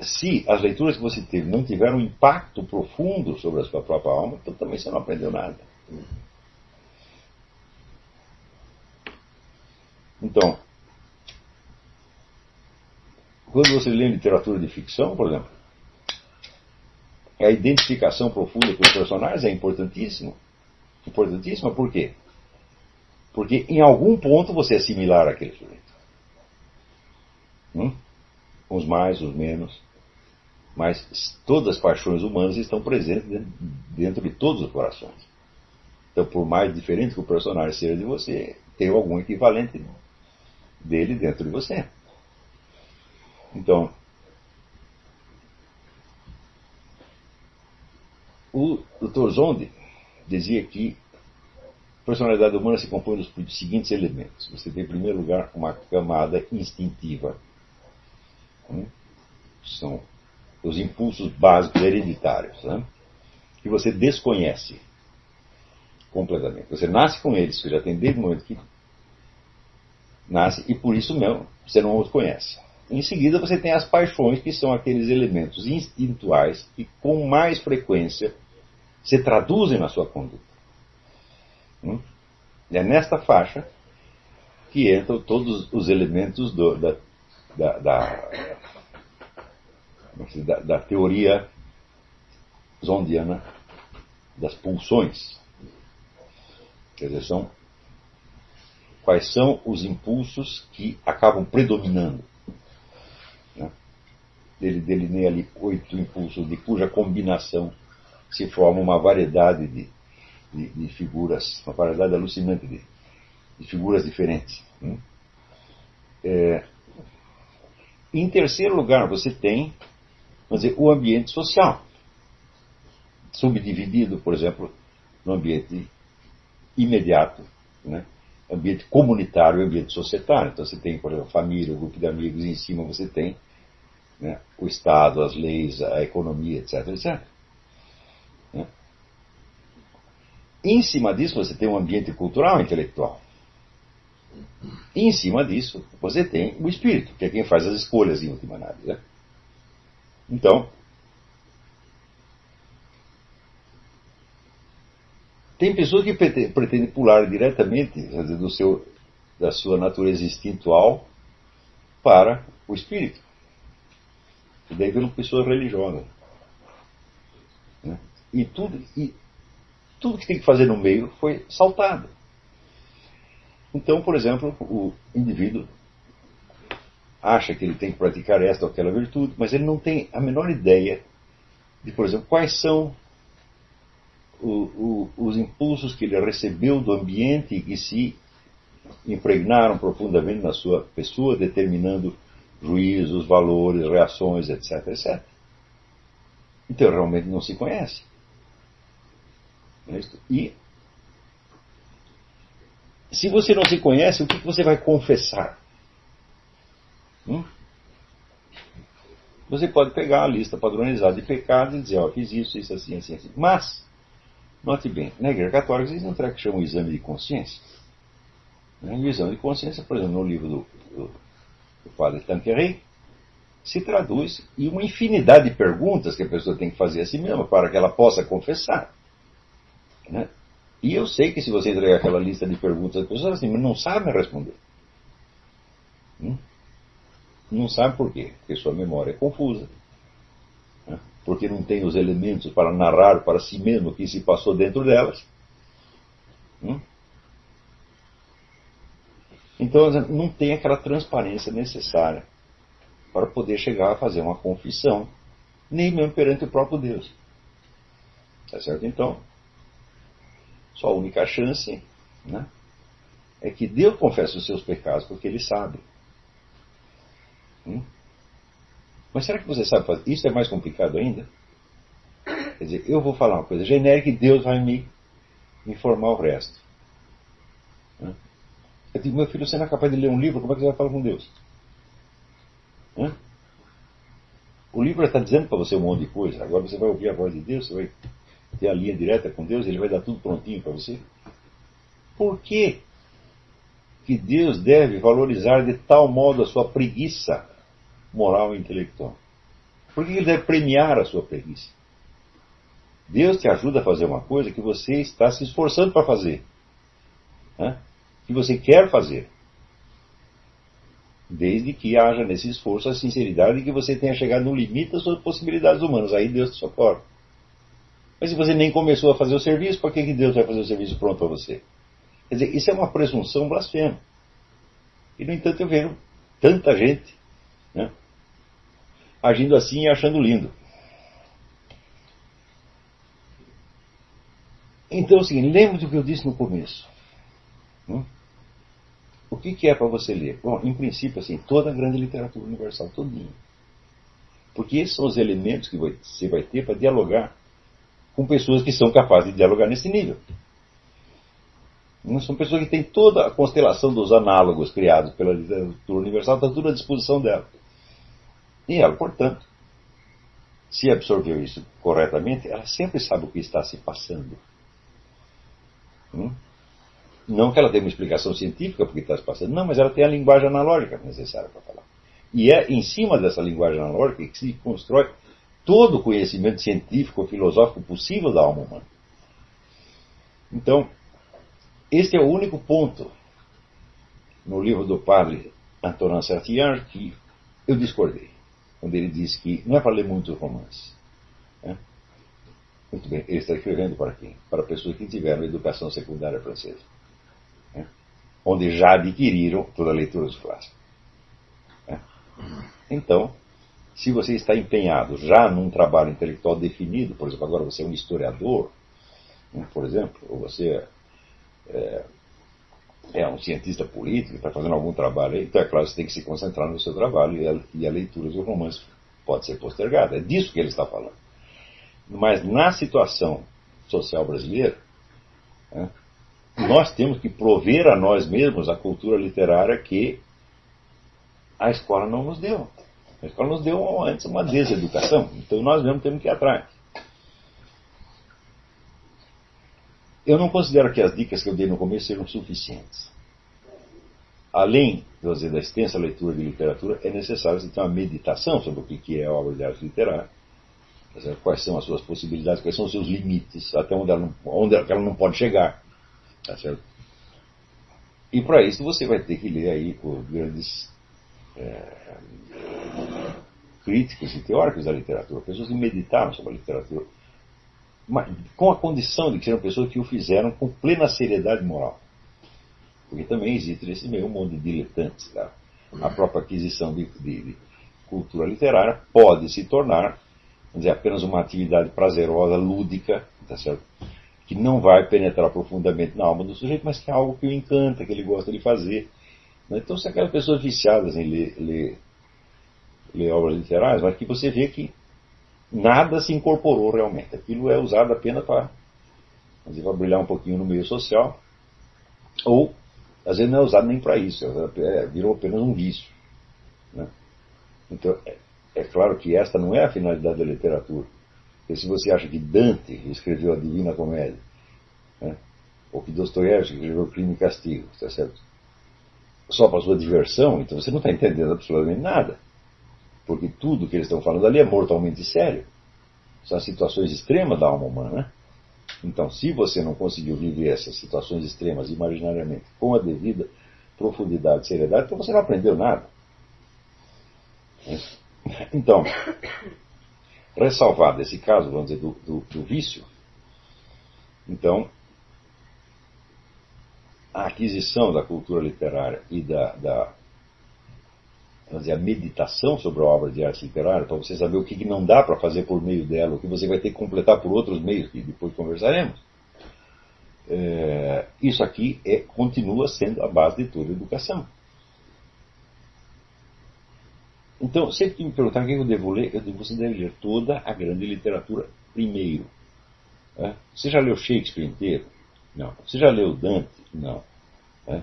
se as leituras que você teve não tiveram um impacto profundo sobre a sua própria alma, então também você não aprendeu nada. Então, quando você lê literatura de ficção, por exemplo, a identificação profunda com os personagens é importantíssima. Importantíssima por quê? Porque em algum ponto você é similar àquele sujeito. Hum? Uns mais, uns menos. Mas todas as paixões humanas estão presentes dentro de todos os corações. Então, por mais diferente que o personagem seja de você, tem algum equivalente dele dentro de você. Então, o Dr. Zonde dizia que personalidade humana se compõe dos seguintes elementos. Você tem, em primeiro lugar, uma camada instintiva. Né? São os impulsos básicos hereditários, né? que você desconhece completamente. Você nasce com eles, você já tem desde o momento que nasce, e por isso mesmo você não os conhece. Em seguida, você tem as paixões, que são aqueles elementos instintuais que, com mais frequência, se traduzem na sua conduta. Hum? É nesta faixa que entram todos os elementos do, da, da, da, da, teoria zondiana das pulsões. Quer dizer, são quais são os impulsos que acabam predominando ele delineia ali oito impulsos, de cuja combinação se forma uma variedade de, de, de figuras, uma variedade alucinante de, de figuras diferentes. Né? É, em terceiro lugar, você tem dizer, o ambiente social, subdividido, por exemplo, no ambiente imediato, né? ambiente comunitário e ambiente societário. Então você tem, por exemplo, a família, o grupo de amigos, e em cima você tem né? o Estado, as leis, a economia, etc. etc. Né? Em cima disso, você tem um ambiente cultural e intelectual. E em cima disso, você tem o espírito, que é quem faz as escolhas em última análise. Né? Então, tem pessoas que pretendem pular diretamente do seu, da sua natureza instintual para o espírito. E daí viram pessoas religiosas. Né? E, tudo, e tudo que tem que fazer no meio foi saltado. Então, por exemplo, o indivíduo acha que ele tem que praticar esta ou aquela virtude, mas ele não tem a menor ideia de, por exemplo, quais são o, o, os impulsos que ele recebeu do ambiente e que se impregnaram profundamente na sua pessoa, determinando juízos, valores, reações, etc, etc. Então realmente não se conhece. É e se você não se conhece, o que você vai confessar? Hum? Você pode pegar a lista padronizada de pecados e dizer, ó, fiz isso, isso, assim, assim, assim. Mas, note bem, na Igreja Católica um treco que o exame de consciência. Né? O exame de consciência, por exemplo, no livro do, do o padre Tanqueray, se traduz em uma infinidade de perguntas que a pessoa tem que fazer a si mesma para que ela possa confessar. Né? E eu sei que se você entregar aquela lista de perguntas, as pessoas assim, não sabem responder. Hum? Não sabe por quê? Porque sua memória é confusa. Né? Porque não tem os elementos para narrar para si mesmo o que se passou dentro delas. Hum? Então não tem aquela transparência necessária para poder chegar a fazer uma confissão, nem mesmo perante o próprio Deus. Tá certo? Então, sua única chance né, é que Deus confesse os seus pecados, porque Ele sabe. Hum? Mas será que você sabe fazer? Isso é mais complicado ainda? Quer dizer, eu vou falar uma coisa genérica e Deus vai me informar o resto. Hum? Eu digo, meu filho, você não é capaz de ler um livro, como é que você vai falar com Deus? Hum? O livro está dizendo para você um monte de coisa, agora você vai ouvir a voz de Deus, você vai ter a linha direta com Deus, ele vai dar tudo prontinho para você. Por que, que Deus deve valorizar de tal modo a sua preguiça moral e intelectual? Por que ele deve premiar a sua preguiça? Deus te ajuda a fazer uma coisa que você está se esforçando para fazer. Né? Que você quer fazer. Desde que haja nesse esforço a sinceridade de que você tenha chegado no limite das suas possibilidades humanas. Aí Deus te socorre. Mas se você nem começou a fazer o serviço, por que, que Deus vai fazer o serviço pronto para você? Quer dizer, isso é uma presunção blasfema. E, no entanto, eu vejo tanta gente né, agindo assim e achando lindo. Então, assim, lembre do que eu disse no começo. Hum? O que, que é para você ler? Bom, em princípio, assim, toda a grande literatura universal, todinho. Porque esses são os elementos que você vai ter para dialogar com pessoas que são capazes de dialogar nesse nível. São pessoas que têm toda a constelação dos análogos criados pela literatura universal, está tudo à disposição dela. E ela, portanto, se absorveu isso corretamente, ela sempre sabe o que está se passando. Hum? Não que ela tenha uma explicação científica porque está se passando, não, mas ela tem a linguagem analógica necessária para falar. E é em cima dessa linguagem analógica que se constrói todo o conhecimento científico, filosófico possível da alma humana. Então, este é o único ponto no livro do padre Antonin Sartier que eu discordei, quando ele diz que não é para ler muito romance. Né? Muito bem, ele está escrevendo para quem? Para pessoas que tiveram educação secundária francesa, né? onde já adquiriram toda a leitura dos clássicos. Né? Então, se você está empenhado já num trabalho intelectual definido, por exemplo, agora você é um historiador, né, por exemplo, ou você é, é um cientista político, está fazendo algum trabalho aí, então é claro, você tem que se concentrar no seu trabalho e a, e a leitura do romance pode ser postergada. É disso que ele está falando. Mas na situação social brasileira, né, nós temos que prover a nós mesmos a cultura literária que a escola não nos deu. A escola nos deu antes uma deseducação, então nós mesmos temos que ir atrás. Eu não considero que as dicas que eu dei no começo sejam suficientes. Além dizer, da extensa leitura de literatura, é necessário você ter uma meditação sobre o que é a obra de arte literária, quais são as suas possibilidades, quais são os seus limites, até onde ela não, onde ela não pode chegar. Tá? E para isso você vai ter que ler aí os grandes é, críticos e teóricos da literatura, pessoas que meditaram sobre a literatura, com a condição de que sejam pessoas que o fizeram com plena seriedade moral. Porque também existe nesse meio um monte de diletantes. Tá? A própria aquisição de, de, de cultura literária pode se tornar dizer, apenas uma atividade prazerosa, lúdica, tá certo? que não vai penetrar profundamente na alma do sujeito, mas que é algo que o encanta, que ele gosta de fazer. Né? Então, se aquelas pessoas viciadas em ler, ler ler obras literárias, mas que você vê que nada se incorporou realmente. Aquilo é usado apenas para, brilhar um pouquinho no meio social, ou às vezes não é usado nem para isso, é, virou apenas um vício. Né? Então, é, é, claro que esta não é a finalidade da literatura. Porque se você acha que Dante escreveu a Divina Comédia, né? ou que Dostoiévski escreveu Crime e Castigo, está certo? Só para sua diversão, então você não está entendendo absolutamente nada. Porque tudo que eles estão falando ali é mortalmente sério. São situações extremas da alma humana. Né? Então, se você não conseguiu viver essas situações extremas imaginariamente com a devida profundidade e seriedade, então você não aprendeu nada. Então, ressalvado esse caso, vamos dizer, do, do, do vício, então, a aquisição da cultura literária e da, da dizer, a meditação sobre a obra de arte literária, para você saber o que, que não dá para fazer por meio dela, o que você vai ter que completar por outros meios, que depois conversaremos. É, isso aqui é, continua sendo a base de toda a educação. Então, sempre que me perguntar o que eu devo ler, eu digo, você deve ler toda a grande literatura primeiro. É? Você já leu Shakespeare inteiro? Não. Você já leu Dante? Não. É?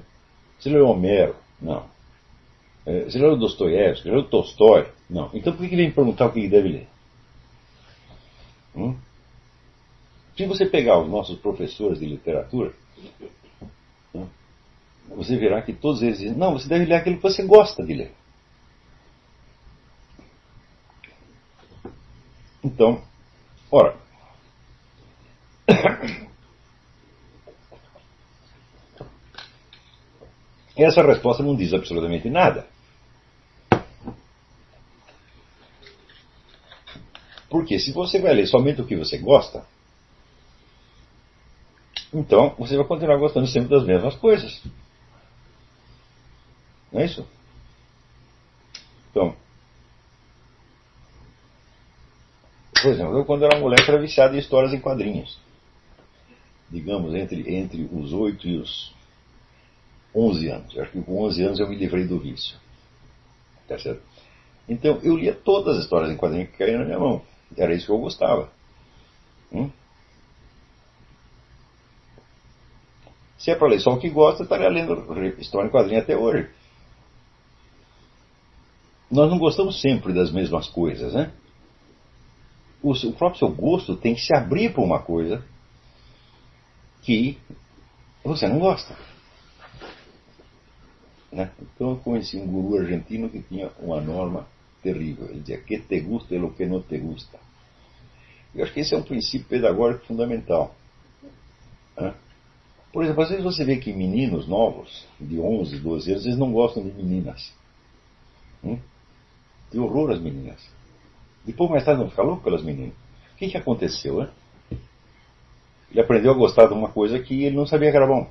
Você leu Homero? Não. É, você leu Dostoiévski? Já leu Tolstói? Não. Então por que ele vem perguntar o que ele deve ler? Hum? Se você pegar os nossos professores de literatura, hum, você verá que todos eles dizem: não, você deve ler aquilo que você gosta de ler. Então, ora, essa resposta não diz absolutamente nada. Porque se você vai ler somente o que você gosta, então você vai continuar gostando sempre das mesmas coisas. Não é isso? Então, por exemplo, eu quando era moleque era viciado em histórias em quadrinhos. Digamos, entre, entre os 8 e os 11 anos. Eu acho que com 11 anos eu me livrei do vício. Tá certo? Então eu lia todas as histórias em quadrinhos que caíam na minha mão. Era isso que eu gostava. Hum? Se é para ler só o que gosta, estaria lendo história em quadrinho até hoje. Nós não gostamos sempre das mesmas coisas, né? O, o próprio seu gosto tem que se abrir para uma coisa que você não gosta. Né? Então eu conheci um guru argentino que tinha uma norma terrível. Ele dizia, que te gusta e lo que não te gusta. Eu acho que esse é um princípio pedagógico fundamental. Né? Por exemplo, às vezes você vê que meninos novos, de 11, 12 anos, eles não gostam de meninas. Hum? Horror às meninas. Depois, mais tarde, não fica louco pelas meninas. O que, que aconteceu? Hein? Ele aprendeu a gostar de uma coisa que ele não sabia que era bom.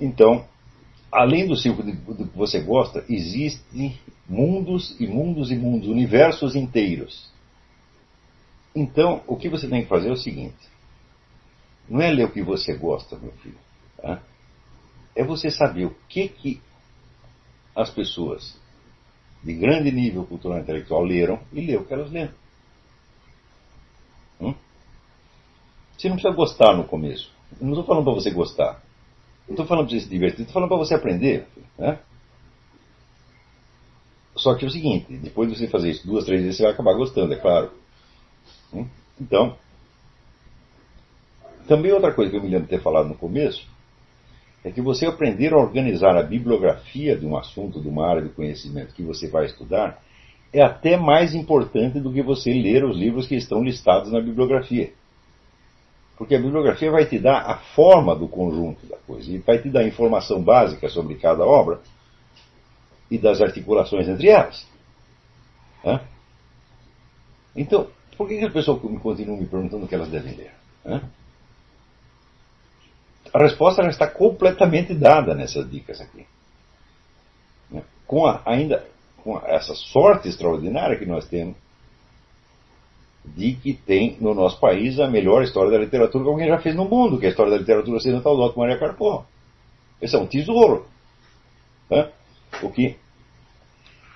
Então, além do círculo do que você gosta, existem mundos e mundos e mundos, universos inteiros. Então, o que você tem que fazer é o seguinte: não é ler o que você gosta, meu filho. Tá? É você saber o que, que as pessoas de grande nível cultural e intelectual leram e ler o que elas leram. Hum? Você não precisa gostar no começo. não estou falando para você gostar. Não estou falando para você se divertir, estou falando para você aprender. Né? Só que é o seguinte, depois de você fazer isso duas, três vezes, você vai acabar gostando, é claro. Hum? Então, também outra coisa que eu me lembro de ter falado no começo é que você aprender a organizar a bibliografia de um assunto, de uma área de conhecimento que você vai estudar, é até mais importante do que você ler os livros que estão listados na bibliografia. Porque a bibliografia vai te dar a forma do conjunto da coisa e vai te dar informação básica sobre cada obra e das articulações entre elas. Hã? Então, por que, que as pessoas continuam me perguntando o que elas devem ler? Hã? A resposta já está completamente dada nessas dicas aqui. Com a, ainda com essa sorte extraordinária que nós temos de que tem no nosso país a melhor história da literatura que alguém já fez no mundo, que é a história da literatura ocidental do Otto Maria Carpo. Esse é um tesouro. Né?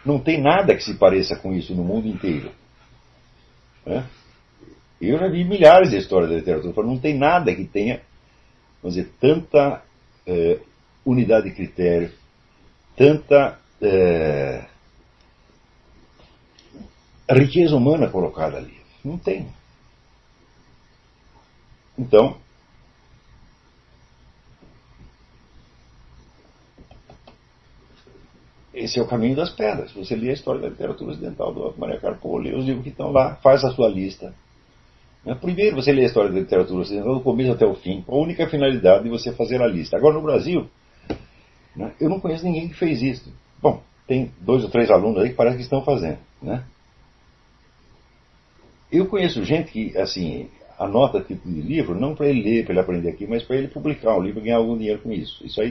Não tem nada que se pareça com isso no mundo inteiro. Né? Eu já vi milhares de histórias da literatura, não tem nada que tenha, vamos dizer, tanta é, unidade de critério, tanta é, riqueza humana colocada ali. Não tem. Então, esse é o caminho das pedras. Você lê a história da literatura ocidental do Maria Carpo, lê os livros que estão lá, faz a sua lista. Né? Primeiro você lê a história da literatura ocidental do começo até o fim, com a única finalidade de você fazer a lista. Agora no Brasil, né, eu não conheço ninguém que fez isso. Bom, tem dois ou três alunos aí que parece que estão fazendo. Né? Eu conheço gente que, assim, anota tipo de livro, não para ele ler, para ele aprender aqui, mas para ele publicar um livro e ganhar algum dinheiro com isso. Isso aí,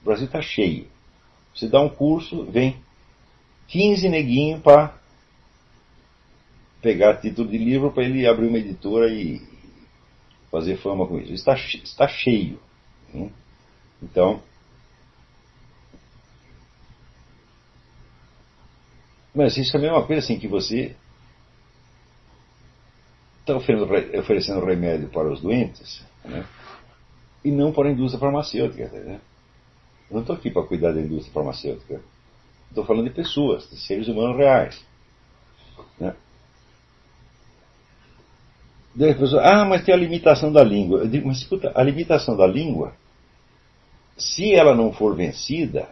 o Brasil está cheio. Você dá um curso, vem 15 neguinhos para pegar título de livro para ele abrir uma editora e fazer fama com isso. Está, está cheio. Né? Então, mas isso é a mesma coisa assim que você está oferecendo remédio para os doentes né? e não para a indústria farmacêutica. Né? Eu não estou aqui para cuidar da indústria farmacêutica. Estou falando de pessoas, de seres humanos reais. Né? Daí a pessoa, ah, mas tem a limitação da língua. Eu digo, mas escuta, a limitação da língua, se ela não for vencida,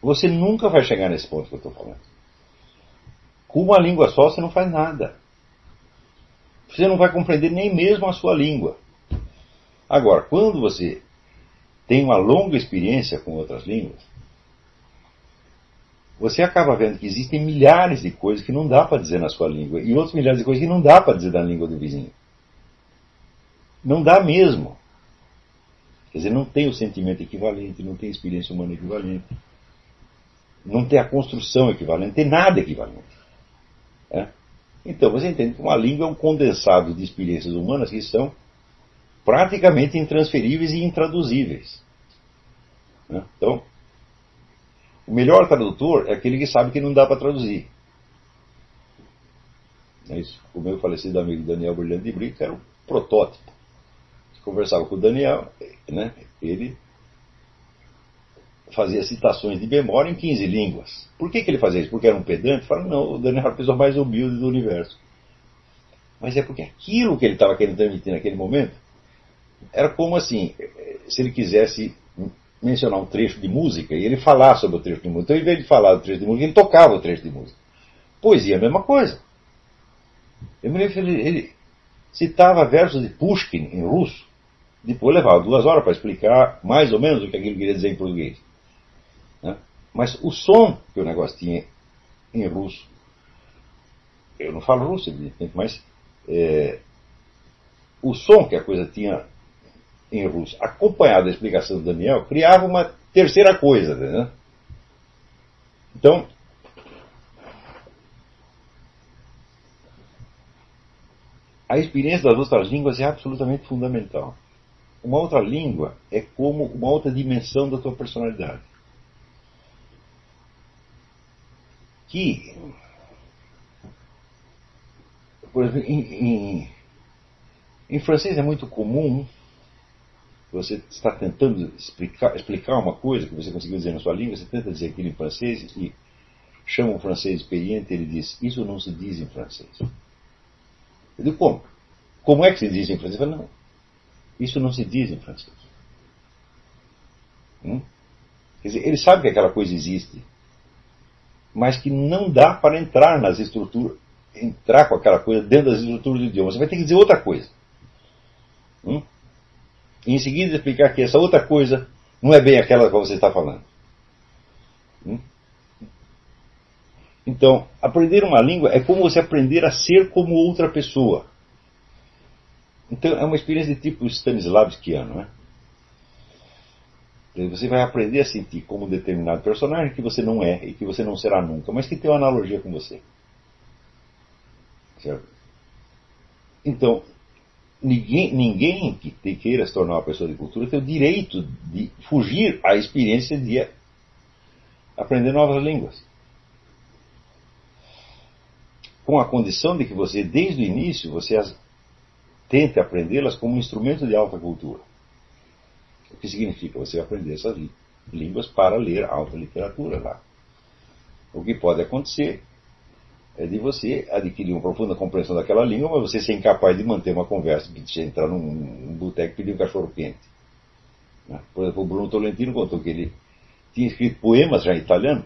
você nunca vai chegar nesse ponto que eu estou falando. Com uma língua só você não faz nada. Você não vai compreender nem mesmo a sua língua. Agora, quando você tem uma longa experiência com outras línguas, você acaba vendo que existem milhares de coisas que não dá para dizer na sua língua e outras milhares de coisas que não dá para dizer na língua do vizinho. Não dá mesmo. Quer dizer, não tem o sentimento equivalente, não tem a experiência humana equivalente, não tem a construção equivalente, não tem nada equivalente. Então você entende que uma língua é um condensado de experiências humanas que são praticamente intransferíveis e intraduzíveis. Né? Então, o melhor tradutor é aquele que sabe que não dá para traduzir. É isso. O meu falecido amigo Daniel Brilhante de Brito era um protótipo. Conversava com o Daniel, né? ele fazia citações de memória em 15 línguas. Por que, que ele fazia isso? Porque era um pedante? Fala, não, o Daniel era a pessoa mais humilde do universo. Mas é porque aquilo que ele estava querendo transmitir naquele momento era como assim, se ele quisesse mencionar um trecho de música e ele falar sobre o trecho de música. Então, em vez de falar do trecho de música, ele tocava o trecho de música. Poesia é a mesma coisa. Eu me lembro ele, ele citava versos de Pushkin em russo, depois levava duas horas para explicar mais ou menos o que aquilo queria dizer em português. Mas o som que o negócio tinha em russo, eu não falo russo, evidentemente, mas é, o som que a coisa tinha em russo, acompanhado da explicação do Daniel, criava uma terceira coisa. Né? Então, a experiência das outras línguas é absolutamente fundamental. Uma outra língua é como uma outra dimensão da tua personalidade. Que, por exemplo, em, em, em francês é muito comum você está tentando explicar, explicar uma coisa que você conseguiu dizer na sua língua, você tenta dizer aquilo em francês e chama um francês experiente ele diz: Isso não se diz em francês. Eu digo: Como? Como é que se diz em francês? Eu falo, não, isso não se diz em francês. Hum? Quer dizer, ele sabe que aquela coisa existe, mas que não dá para entrar nas estruturas, entrar com aquela coisa dentro das estruturas do idioma. Você vai ter que dizer outra coisa. Hum? e em seguida explicar que essa outra coisa não é bem aquela que você está falando. Hum? Então, aprender uma língua é como você aprender a ser como outra pessoa. Então, é uma experiência de tipo Stanislavskiano. Né? Você vai aprender a sentir como um determinado personagem que você não é e que você não será nunca, mas que tem uma analogia com você. Certo? Então, ninguém, ninguém que te queira se tornar uma pessoa de cultura tem o direito de fugir à experiência de aprender novas línguas. Com a condição de que você, desde o início, você as, tente aprendê-las como um instrumento de alta cultura. O que significa você aprender essas línguas para ler alta literatura lá. O que pode acontecer é de você adquirir uma profunda compreensão daquela língua, mas você ser incapaz de manter uma conversa, de entrar num, num boteco e pedir um cachorro quente. Né? Por exemplo, o Bruno Tolentino contou que ele tinha escrito poemas já em italiano,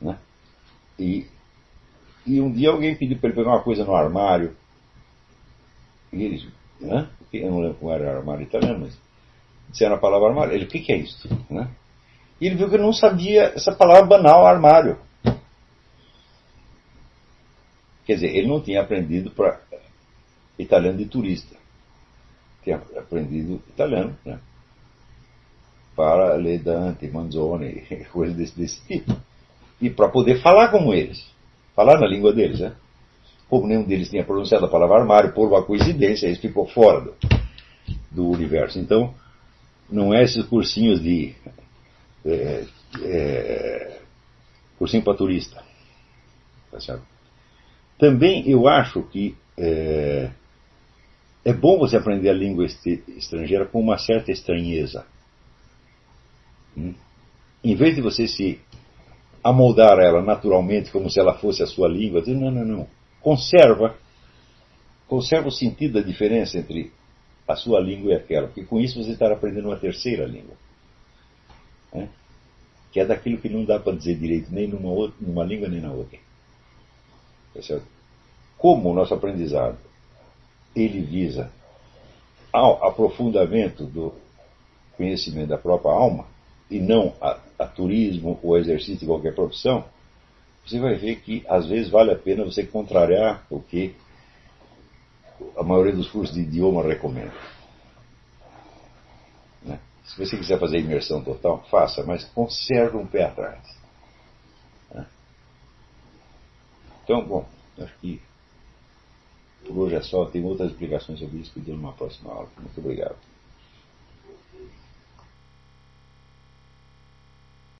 né? E, e um dia alguém pediu para ele pegar uma coisa no armário. E ele Hã? eu não lembro como era o armário italiano, mas disseram a palavra armário. Ele, o que, que é isso? Né? E ele viu que eu não sabia essa palavra banal, armário. Quer dizer, ele não tinha aprendido para italiano de turista. Tinha aprendido italiano, né? Para ler Dante, Manzoni, <laughs> coisas desse, desse tipo. E para poder falar como eles. Falar na língua deles, né? Como nenhum deles tinha pronunciado a palavra armário, por uma coincidência, isso ficou fora do, do universo. Então, não é esses cursinhos de. É, é, cursinho para turista. Tá certo? Também eu acho que é, é bom você aprender a língua estrangeira com uma certa estranheza. Hum? Em vez de você se amoldar ela naturalmente como se ela fosse a sua língua, dizer, não, não, não. Conserva, conserva o sentido da diferença entre a sua língua e aquela, porque com isso você está aprendendo uma terceira língua. Né? Que é daquilo que não dá para dizer direito nem numa, outra, numa língua nem na outra. Tá Como o nosso aprendizado ele visa ao aprofundamento do conhecimento da própria alma e não a, a turismo ou exercício de qualquer profissão, você vai ver que às vezes vale a pena você contrariar o que a maioria dos cursos de idioma recomenda. Né? Se você quiser fazer imersão total, faça, mas conserve um pé atrás. Né? Então, bom, acho que por hoje é só. Tem outras explicações sobre isso que eu numa próxima aula. Muito obrigado.